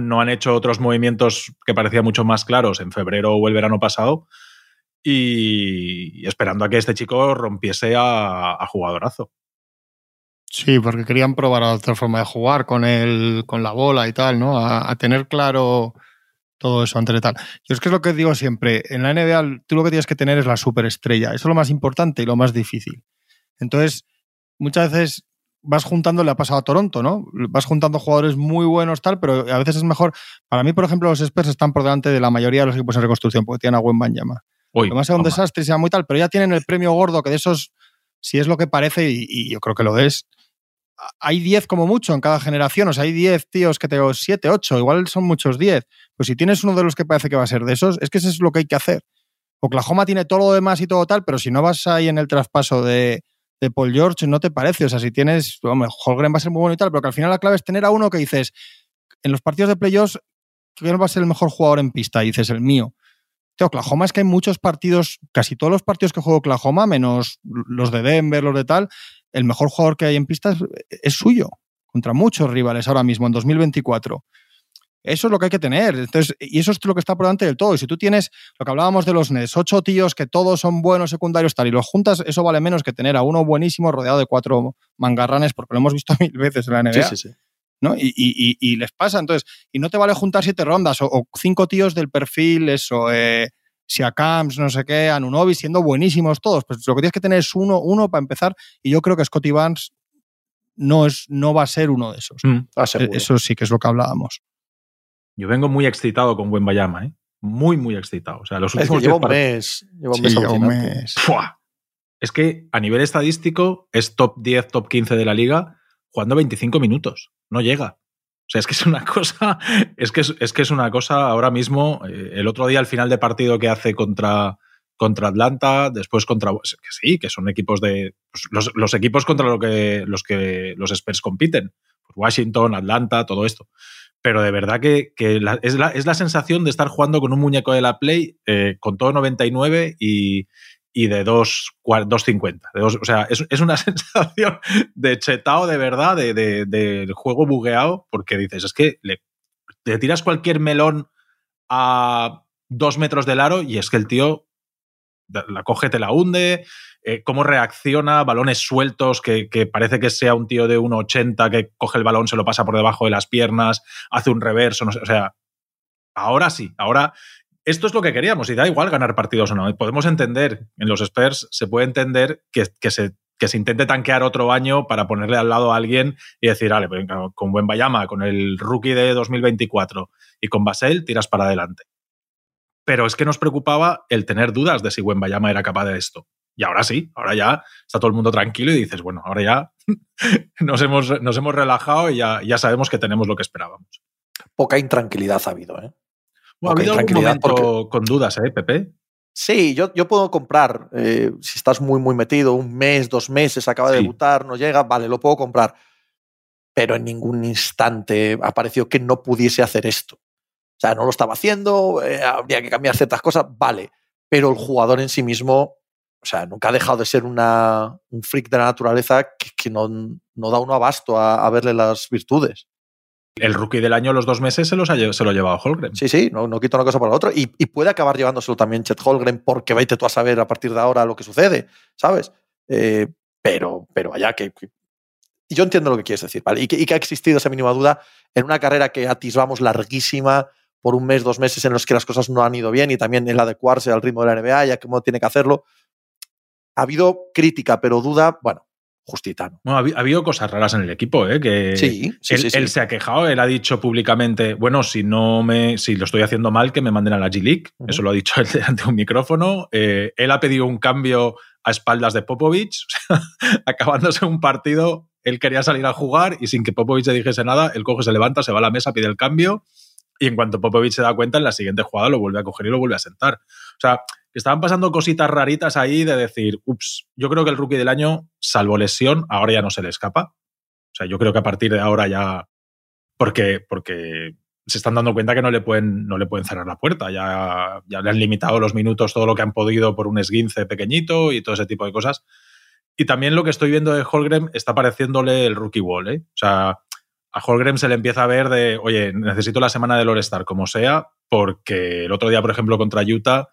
no han hecho otros movimientos que parecían mucho más claros en febrero o el verano pasado y esperando a que este chico rompiese a jugadorazo. Sí, porque querían probar otra forma de jugar con el, con la bola y tal, ¿no? A, a tener claro todo eso antes de tal. Yo es que es lo que digo siempre, en la NBA tú lo que tienes que tener es la superestrella, eso es lo más importante y lo más difícil. Entonces, muchas veces vas juntando, le ha pasado a Toronto, ¿no? Vas juntando jugadores muy buenos, tal, pero a veces es mejor. Para mí, por ejemplo, los Spurs están por delante de la mayoría de los equipos en reconstrucción, porque tienen a Gwen Banyama. Además sea un desastre, sea muy tal, pero ya tienen el premio gordo, que de esos, si es lo que parece, y, y yo creo que lo es, hay 10 como mucho en cada generación, o sea, hay 10 tíos que tengo 7, 8, igual son muchos 10. Pues si tienes uno de los que parece que va a ser de esos, es que eso es lo que hay que hacer. Oklahoma tiene todo lo demás y todo tal, pero si no vas ahí en el traspaso de, de Paul George, no te parece. O sea, si tienes, hombre, Holgren va a ser muy bueno y tal, pero que al final la clave es tener a uno que dices, en los partidos de playoffs, ¿quién va a ser el mejor jugador en pista? Y dices, el mío. Oklahoma es que hay muchos partidos, casi todos los partidos que juega Oklahoma, menos los de Denver, los de tal, el mejor jugador que hay en pista es, es suyo, contra muchos rivales ahora mismo, en 2024. Eso es lo que hay que tener. Entonces, y eso es lo que está por delante del todo. Y si tú tienes lo que hablábamos de los Nets, ocho tíos que todos son buenos secundarios, tal, y los juntas, eso vale menos que tener a uno buenísimo rodeado de cuatro mangarranes, porque lo hemos visto mil veces en la NBA. Sí, sí, sí. ¿no? Y, y- y- y les pasa. Entonces, y no te vale juntar siete rondas o, o cinco tíos del perfil, eso, eh, Siakams, no sé qué, Anunobi, siendo buenísimos todos. Pues lo que tienes que tener es uno, uno para empezar. Y yo creo que Scotty Barnes no, es, no va a ser uno de esos. Mm. Ah, seguro. Eso sí que es lo que hablábamos. Yo vengo muy excitado con Bayama, ¿eh? Muy, muy excitado. O sea, los Es que últimos diez un mes. Lleva un Sí, mes. Es que a nivel estadístico es top 10, top 15 de la liga jugando 25 minutos. No llega. O sea, es que es una cosa. Es que es, es que es una cosa ahora mismo. eh, el otro día, al final de partido que hace contra, contra Atlanta, después contra. Que sí, que son equipos de. pues, los, equipos contra lo que, los que los Spurs compiten. Pues Washington, Atlanta, todo esto. Pero de verdad que, que es, la, es la sensación de estar jugando con un muñeco de la Play eh, con todo 99 y, y de 2, 2.50. De dos- o sea, es, es una sensación de chetao de verdad, de, de- del juego bugueado, porque dices, es que le, tiras cualquier melón a dos metros del aro y es que el tío la coge, te la hunde, eh, cómo reacciona, balones sueltos, que, que parece que sea un tío de 1,80 que coge el balón, se lo pasa por debajo de las piernas, hace un reverso, no sé, o sea, ahora sí, ahora esto es lo que queríamos y da igual ganar partidos o no. Podemos entender, en los Spurs se puede entender que, que se, que se intente tanquear otro año para ponerle al lado a alguien y decir, vale, pues con buen Bayama, con el rookie de 2024 y con Basel, tiras para adelante. Pero es que nos preocupaba el tener dudas de si Bayama era capaz de esto. Y ahora sí, ahora ya está todo el mundo tranquilo y dices, bueno, ahora ya nos hemos, nos hemos relajado y ya, ya sabemos que tenemos lo que esperábamos. Poca intranquilidad ha habido, ¿eh? Bueno, ha habido algún momento con dudas, ¿eh, Pepe? Sí, yo, yo puedo comprar. eh, si estás muy, muy metido, un mes, dos meses, acaba de Sí. debutar, no llega, vale, lo puedo comprar. Pero en ningún instante ha parecido que no pudiese hacer esto. O sea, no lo estaba haciendo, eh, habría que cambiar ciertas cosas, vale. Pero el jugador en sí mismo, o sea, nunca ha dejado de ser una, un freak de la naturaleza que, que no, no da uno abasto a, a verle las virtudes. El rookie del año, los dos meses, se, los ha se lo ha llevado Holgren. Sí, sí, no, no quito una cosa por la otra. Y, y puede acabar llevándoselo también Chet Holgren, porque vete tú a saber a partir de ahora lo que sucede, ¿sabes? Eh, pero, pero vaya, que, yo entiendo lo que quieres decir, ¿vale? Y que, y que, ha existido esa mínima duda en una carrera que atisbamos larguísima por un mes, dos meses en los que las cosas no han ido bien y también el adecuarse al ritmo de la NBA, ya cómo tiene que hacerlo. Ha habido crítica, pero duda, bueno, justita. ¿no? Bueno, ha, habido cosas raras en el equipo, ¿eh? Que sí, sí, él, sí, sí. él, se ha quejado, él ha dicho públicamente, bueno, si no me, si lo estoy haciendo mal, que me manden a la G-League. Uh -huh. Eso lo ha dicho él ante un micrófono. Eh, él ha pedido un cambio a espaldas de Popovich, acabándose un partido, él quería salir a jugar y sin que Popovich le dijese nada, él coge, se levanta, se va a la mesa, pide el cambio y en cuanto Popovich se da cuenta, en la siguiente jugada lo vuelve a coger y lo vuelve a sentar. O sea, estaban pasando cositas raritas ahí de decir, ups, yo creo que el rookie del año, salvo lesión, ahora ya no se le escapa. O sea, yo creo que a partir de ahora ya. Porque, porque se están dando cuenta que no le pueden, no le pueden cerrar la puerta. Ya, ya le han limitado los minutos, todo lo que han podido por un esguince pequeñito y todo ese tipo de cosas. Y también lo que estoy viendo de Holgren está pareciéndole el rookie wall. ¿eh? O sea, a Holgren se le empieza a ver de, oye, necesito la semana del All-Star como sea, porque el otro día, por ejemplo, contra Utah,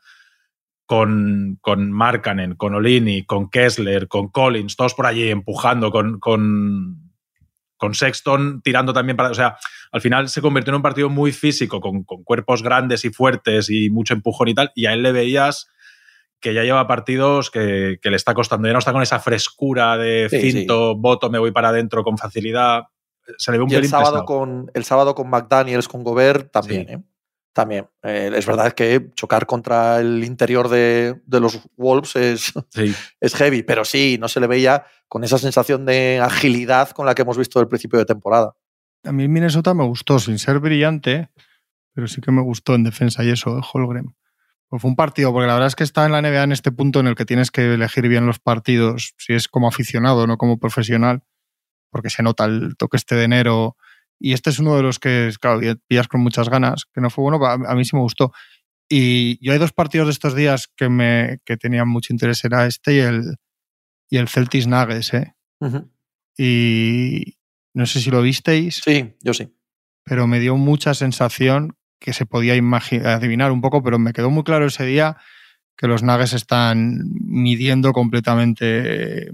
con, con Markkanen, con Olini, con Kessler, con Collins, todos por allí empujando, con, con, con, Sexton tirando también para. O sea, al final se convirtió en un partido muy físico, con, con, cuerpos grandes y fuertes y mucho empujón y tal, y a él le veías que ya lleva partidos que, que le está costando, ya no está con esa frescura de sí, cinto, sí. voto, me voy para adentro con facilidad. Se le ve un y el sábado, con, el sábado con McDaniels, con Gobert, también, sí. ¿eh? También. Eh, es verdad que chocar contra el interior de, de los Wolves es, sí. es, heavy, pero sí, no se le veía con esa sensación de agilidad con la que hemos visto el principio de temporada. A mí Minnesota me gustó, sin ser brillante, pero sí que me gustó en defensa y eso, ¿eh? Holgren. Pues fue un partido, porque la verdad es que está en la NBA en este punto en el que tienes que elegir bien los partidos, si es como aficionado, no como profesional, porque se nota el toque este de enero y este es uno de los que, claro, pillas con muchas ganas, que no fue bueno, a, mí sí me gustó. Y yo hay dos partidos de estos días que me que tenían mucho interés, era este y el, y el Celtics Nuggets, ¿eh? Uh -huh. Y no sé si lo visteis. Sí, yo sí. Pero me dio mucha sensación que se podía adivinar un poco, pero me quedó muy claro ese día que los Nuggets están midiendo completamente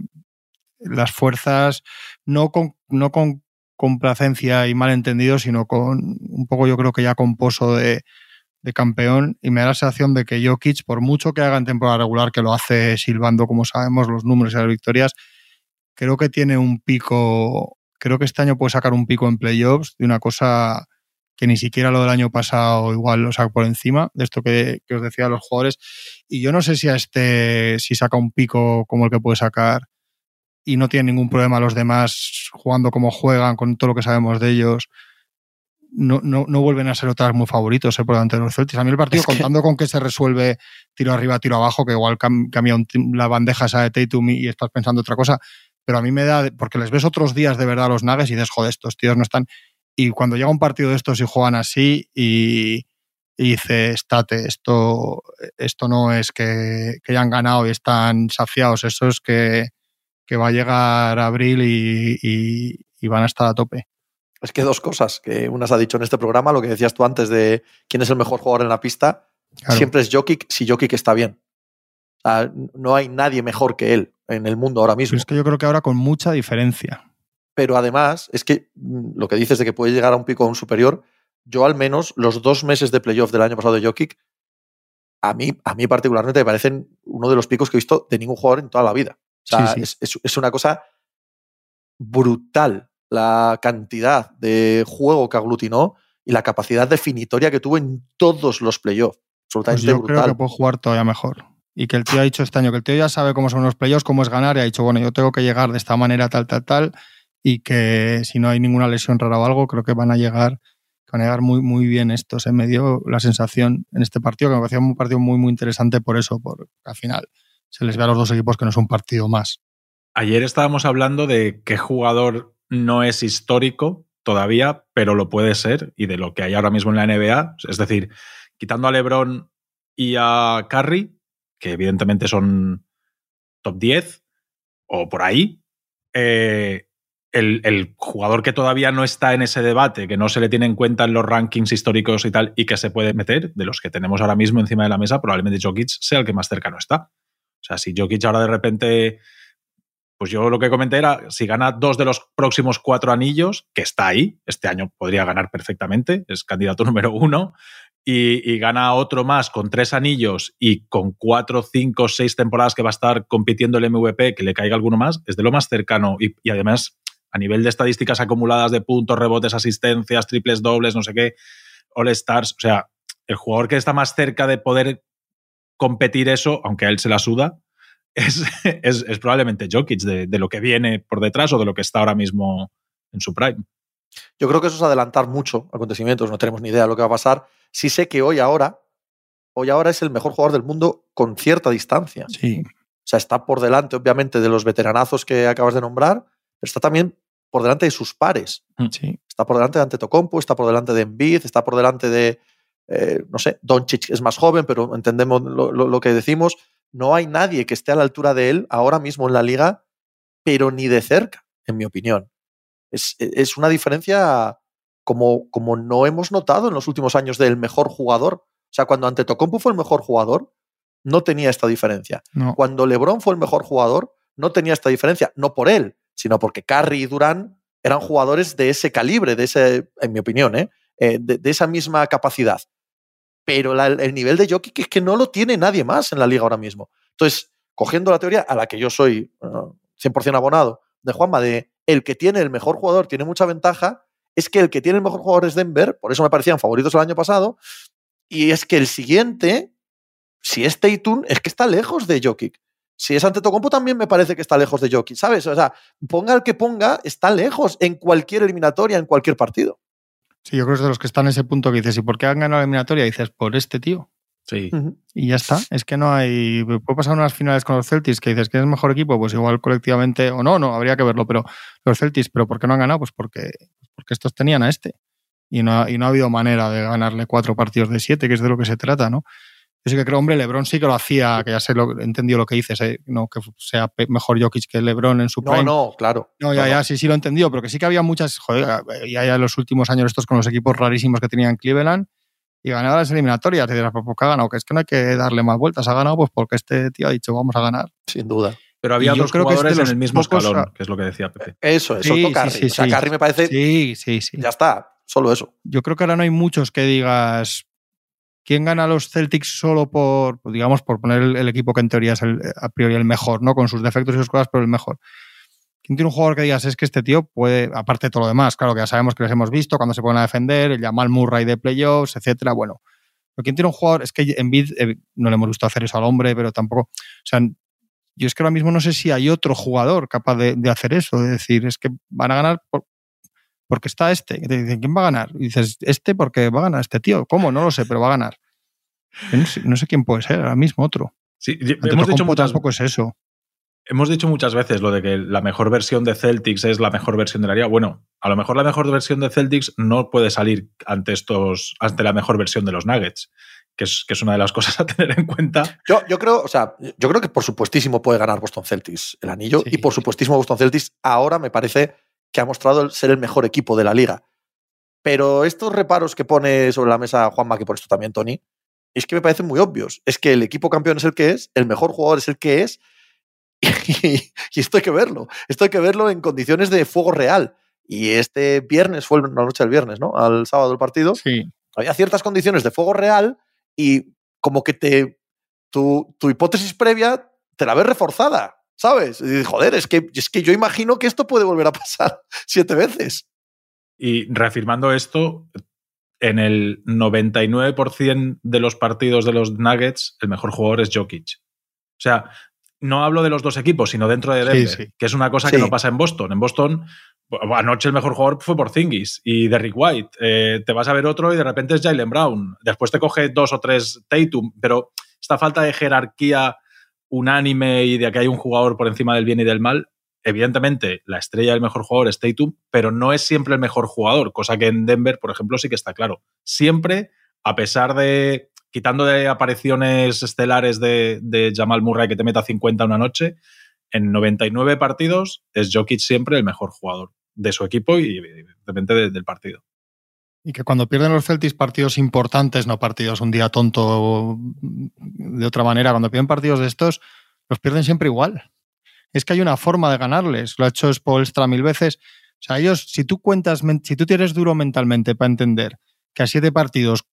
las fuerzas, no con, no con complacencia y malentendido, sino con un poco yo creo que ya con pozo de, campeón. Y me da la sensación de que Jokic, por mucho que haga en temporada regular, que lo hace silbando, como sabemos, los números y las victorias, creo que tiene un pico, creo que este año puede sacar un pico en playoffs de una cosa que ni siquiera lo del año pasado igual lo saca por encima, de esto que, que os decía los jugadores, y yo no sé si a este, si saca un pico como el que puede sacar y no tienen ningún problema los demás jugando como juegan, con todo lo que sabemos de ellos, no, no, no vuelven a ser otras muy favoritos eh, por delante de los Celtics. A mí el partido, es que... contando con que se resuelve tiro arriba, tiro abajo, que igual cam cambia un, la bandeja esa de Tatum y estás pensando otra cosa, pero a mí me da, porque les ves otros días de verdad a los Nuggets y dices, joder, estos tíos no están... Y cuando llega un partido de estos y juegan así y, y dice, estate, esto, esto no es que, que hayan ganado y están saciados, eso es que, que va a llegar abril y, y, y, van a estar a tope. Es que dos cosas, que una se ha dicho en este programa, lo que decías tú antes de quién es el mejor jugador en la pista, claro. siempre es Jokic si Jokic está bien. O sea, no hay nadie mejor que él en el mundo ahora mismo. Pero es que yo creo que ahora con mucha diferencia. Pero además, es que mm, lo que dices de que puede llegar a un pico a un superior, yo al menos los dos meses de playoff del año pasado de Jokic, a mí, a mí particularmente me parecen uno de los picos que he visto de ningún jugador en toda la vida. O sea, sí, sí. Es, es, es, una cosa brutal la cantidad de juego que aglutinó y la capacidad definitoria que tuvo en todos los playoffs. Absolutamente pues yo brutal. creo que puede jugar todavía mejor. Y que el tío ha dicho este año que el tío ya sabe cómo son los playoffs, cómo es ganar, y ha dicho, bueno, yo tengo que llegar de esta manera, tal, tal, tal, y que si no hay ninguna lesión rara o algo, creo que van a llegar, van a llegar muy, muy bien estos. ¿eh? Me dio la sensación en este partido que me parecía un partido muy, muy interesante por eso, porque al final se les ve a los dos equipos que no es un partido más. Ayer estábamos hablando de qué jugador no es histórico todavía, pero lo puede ser, y de lo que hay ahora mismo en la NBA. Es decir, quitando a LeBron y a Curry, que evidentemente son top 10 o por ahí, eh, el, el, jugador que todavía no está en ese debate, que no se le tiene en cuenta en los rankings históricos y tal, y que se puede meter, de los que tenemos ahora mismo encima de la mesa, probablemente Jokic sea el que más cercano está. O sea, si Jokic ahora de repente Pues yo lo que comenté era, si gana dos de los próximos cuatro anillos, que está ahí, este año podría ganar perfectamente, es candidato número uno, y, gana otro más con tres anillos y con cuatro, cinco, seis temporadas que va a estar compitiendo el MVP, que le caiga alguno más, es de lo más cercano. Y, y además, a nivel de estadísticas acumuladas de puntos, rebotes, asistencias, triples, dobles, no sé qué, All Stars, o sea, el jugador que está más cerca de poder competir eso, aunque a él se la suda, es, es, probablemente Jokic, de, de, lo que viene por detrás o de lo que está ahora mismo en su prime. Yo creo que eso es adelantar mucho acontecimientos, no tenemos ni idea de lo que va a pasar. Sí sé que hoy ahora, hoy ahora es el mejor jugador del mundo con cierta distancia. Sí. O sea, está por delante, obviamente, de los veteranazos que acabas de nombrar, pero está también por delante de sus pares. Mm. Sí. Está por delante de Antetokounmpo, está por delante de Embiid, está por delante de, eh, no sé, Doncic es más joven, pero entendemos lo, que decimos. No hay nadie que esté a la altura de él ahora mismo en la liga, pero ni de cerca, en mi opinión. Es, es una diferencia como, como no hemos notado en los últimos años del mejor jugador. O sea, cuando Antetokounmpo fue el mejor jugador, no tenía esta diferencia. Cuando LeBron fue el mejor jugador, no tenía esta diferencia. No por él, sino porque Curry y Durán eran jugadores de ese calibre, de ese, en mi opinión, ¿eh? eh de, esa misma capacidad. Pero el nivel de Jokic es que no lo tiene nadie más en la liga ahora mismo. Entonces, cogiendo la teoría a la que yo soy 100% abonado de Juanma, de el que tiene el mejor jugador tiene mucha ventaja, es que el que tiene el mejor jugador es Denver, por eso me parecían favoritos el año pasado, y es que el siguiente, si es Tatum, es que está lejos de Jokic. Si es Antetokounmpo también me parece que está lejos de Jokic, ¿sabes? O sea, ponga el que ponga, está lejos en cualquier eliminatoria, en cualquier partido. Sí, yo creo que es de los que están en ese punto que dices, ¿y por qué han ganado la eliminatoria? Y dices, por este tío. Sí. Y ya está. Es que no hay. Puede pasar unas finales con los Celtics que dices que es el mejor equipo, pues igual colectivamente, o no, no, habría que verlo, pero los Celtics, ¿pero por qué no han ganado? Pues porque, porque estos tenían a este. Y no, y no ha habido manera de ganarle cuatro partidos de siete, que es de lo que se trata, ¿no? Yo sí que creo, hombre, Lebron sí que lo hacía, que ya sé lo entendido lo que dices, ¿eh? no que sea mejor Jokic que Lebron en su prime. No, no, claro. No, ya, ya, sí, sí lo he entendido, pero que sí que había muchas, joder, ya, ya en los últimos años estos con los equipos rarísimos que tenían Cleveland, y ganaba las eliminatorias. Te dirás, pues porque ha ganado, que es que no hay que darle más vueltas. Ha ganado pues porque este tío ha dicho, vamos a ganar. Sin duda. Pero había dos jugadores en el mismo escalón, que es lo que decía Pepe. Eso, eso sí, Sí, o sea, Carry me parece. Sí, sí, sí. Ya está, solo eso. Yo creo que ahora no hay muchos que digas. ¿Quién gana los Celtics solo por, digamos, por poner el, equipo que en teoría es a priori el mejor, ¿no? Con sus defectos y sus cosas, pero el mejor? ¿Quién tiene un jugador que digas es que este tío puede, aparte de todo lo demás, claro que ya sabemos que les hemos visto cuando se ponen a defender, el Jamal Murray de playoffs, etcétera, bueno, ¿quién tiene un jugador? Es que en Bid eh, no le hemos visto hacer eso al hombre, pero tampoco. O sea, yo es que ahora mismo no sé si hay otro jugador capaz de, hacer eso, de decir, es que van a ganar porque está este. ¿quién va a ganar? Y dices, este porque va a ganar este tío. ¿Cómo? No lo sé, pero va a ganar. No sé, quién puede ser ahora mismo otro. Sí, hemos dicho muchas, tampoco es eso. Hemos dicho muchas veces lo de que la mejor versión de Celtics es la mejor versión de la liga. Bueno, a lo mejor la mejor versión de Celtics no puede salir ante estos, ante la mejor versión de los Nuggets, que es, que es una de las cosas a tener en cuenta. Yo, yo creo, o sea, yo creo que por supuestísimo puede ganar Boston Celtics el anillo. Y por supuestísimo Boston Celtics ahora me parece que ha mostrado ser el mejor equipo de la liga. Pero estos reparos que pone sobre la mesa Juanma, que por esto también Tony, es que me parecen muy obvios. Es que el equipo campeón es el que es, el mejor jugador es el que es, Y, esto hay que verlo. Esto hay que verlo en condiciones de fuego real. Y este viernes fue la noche del viernes, ¿no? Al sábado del partido. Sí. Había ciertas condiciones de fuego real y como que te. Tu, tu hipótesis previa te la ves reforzada. ¿Sabes? Y, joder, es que, es que yo imagino que esto puede volver a pasar siete veces. Y reafirmando esto, en el 99% de los partidos de los Nuggets, el mejor jugador es Jokic. O sea, no hablo de los dos equipos, sino dentro de Denver, que es una cosa que no pasa en Boston. En Boston, anoche el mejor jugador fue por Zingis y Derrick White. Eh, te vas a ver otro y de repente es Jalen Brown. Después te coge dos o tres Tatum, pero esta falta de jerarquía unánime y de que hay un jugador por encima del bien y del mal, evidentemente la estrella del mejor jugador es Tatum, pero no es siempre el mejor jugador, cosa que en Denver, por ejemplo, sí que está claro. Siempre, a pesar de quitando de apariciones estelares de, Jamal Murray que te meta 50 una noche, en 99 partidos es Jokic siempre el mejor jugador de su equipo y evidentemente del partido. Y que cuando pierden los Celtics partidos importantes, no partidos un día tonto de otra manera, cuando pierden partidos de estos, los pierden siempre igual. es que hay una forma de ganarles. Lo ha hecho Spolstra mil veces. O sea, ellos, si tú cuentas, si tú tienes duro mentalmente para entender que a siete partidos,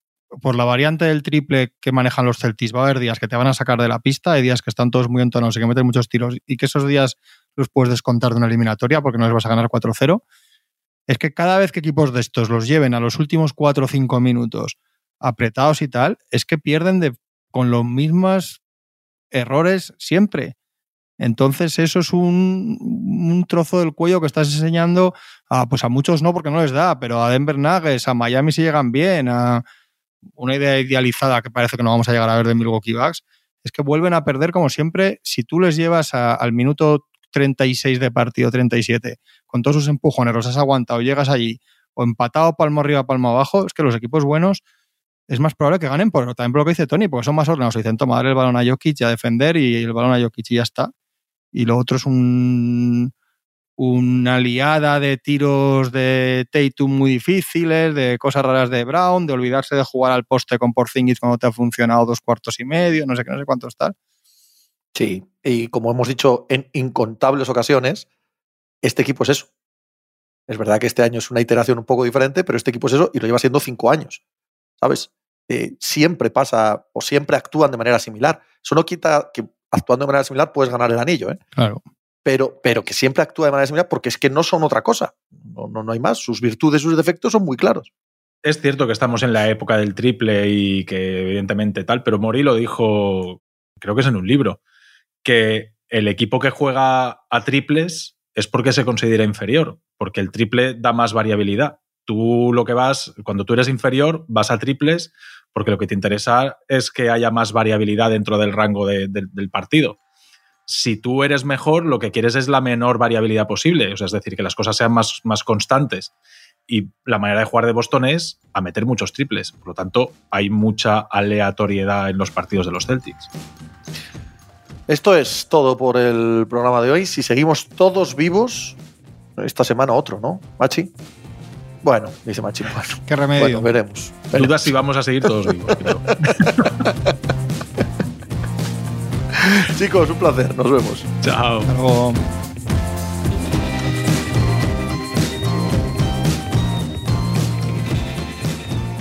por la variante del triple que manejan los Celtics, va a haber días que te van a sacar de la pista, hay días que están todos muy entonados y que meten muchos tiros y que esos días los puedes descontar de una eliminatoria porque no les vas a ganar 4-0. Es que cada vez que equipos de estos los lleven a los últimos 4 o 5 minutos apretados y tal, es que pierden de, con los mismos errores siempre. Entonces, eso es un, trozo del cuello que estás enseñando a, pues a muchos no, porque no les da, pero a Denver Nuggets, a Miami si llegan bien, a una idea idealizada que parece que no vamos a llegar a ver de Milwaukee Bucks, es que vuelven a perder como siempre. Si tú les llevas al minuto 36 de partido, 37, con todos sus empujones, los has aguantado, llegas allí, o empatado palmo arriba, palmo abajo, es que los equipos buenos es más probable que ganen, por, también por lo que dice Tony, porque son más ordenados. Dicen, toma, darle el balón a Jokic y a defender y el balón a Jokic y ya está. Y lo otro es un, una liada de tiros de Tatum muy difíciles, de cosas raras de Brown, de olvidarse de jugar al poste con Porzingis cuando te ha funcionado dos cuartos y medio, no sé qué, no sé cuánto tal. Sí, y como hemos dicho en incontables ocasiones, este equipo es eso. Es verdad que este año es una iteración un poco diferente, pero este equipo es eso y lo lleva siendo cinco años. ¿Sabes? Eh, siempre pasa o siempre actúan de manera similar. Eso no quita que actuando de manera similar puedes ganar el anillo, ¿eh? Claro. Pero, pero que siempre actúa de manera similar porque es que no son otra cosa. No, no, no hay más. Sus virtudes, sus defectos son muy claros. Es cierto que estamos en la época del triple y que evidentemente tal, pero Mori lo dijo, creo que es en un libro, que el equipo que juega a triples es porque se considera inferior, porque el triple da más variabilidad. Tú lo que vas, cuando tú eres inferior, vas a triples porque lo que te interesa es que haya más variabilidad dentro del rango de, de, del partido. Si tú eres mejor, lo que quieres es la menor variabilidad posible, es decir, que las cosas sean más, más constantes. Y la manera de jugar de Boston es a meter muchos triples. Por lo tanto, hay mucha aleatoriedad en los partidos de los Celtics. Esto es todo por el programa de hoy. Si seguimos todos vivos, esta semana otro, ¿no, Machi? Bueno, dice Machi. Bueno, ¿Qué remedio? Bueno, veremos, veremos. Dudas si vamos a seguir todos vivos, creo. Chicos, un placer. Nos vemos. Chao. Hasta luego.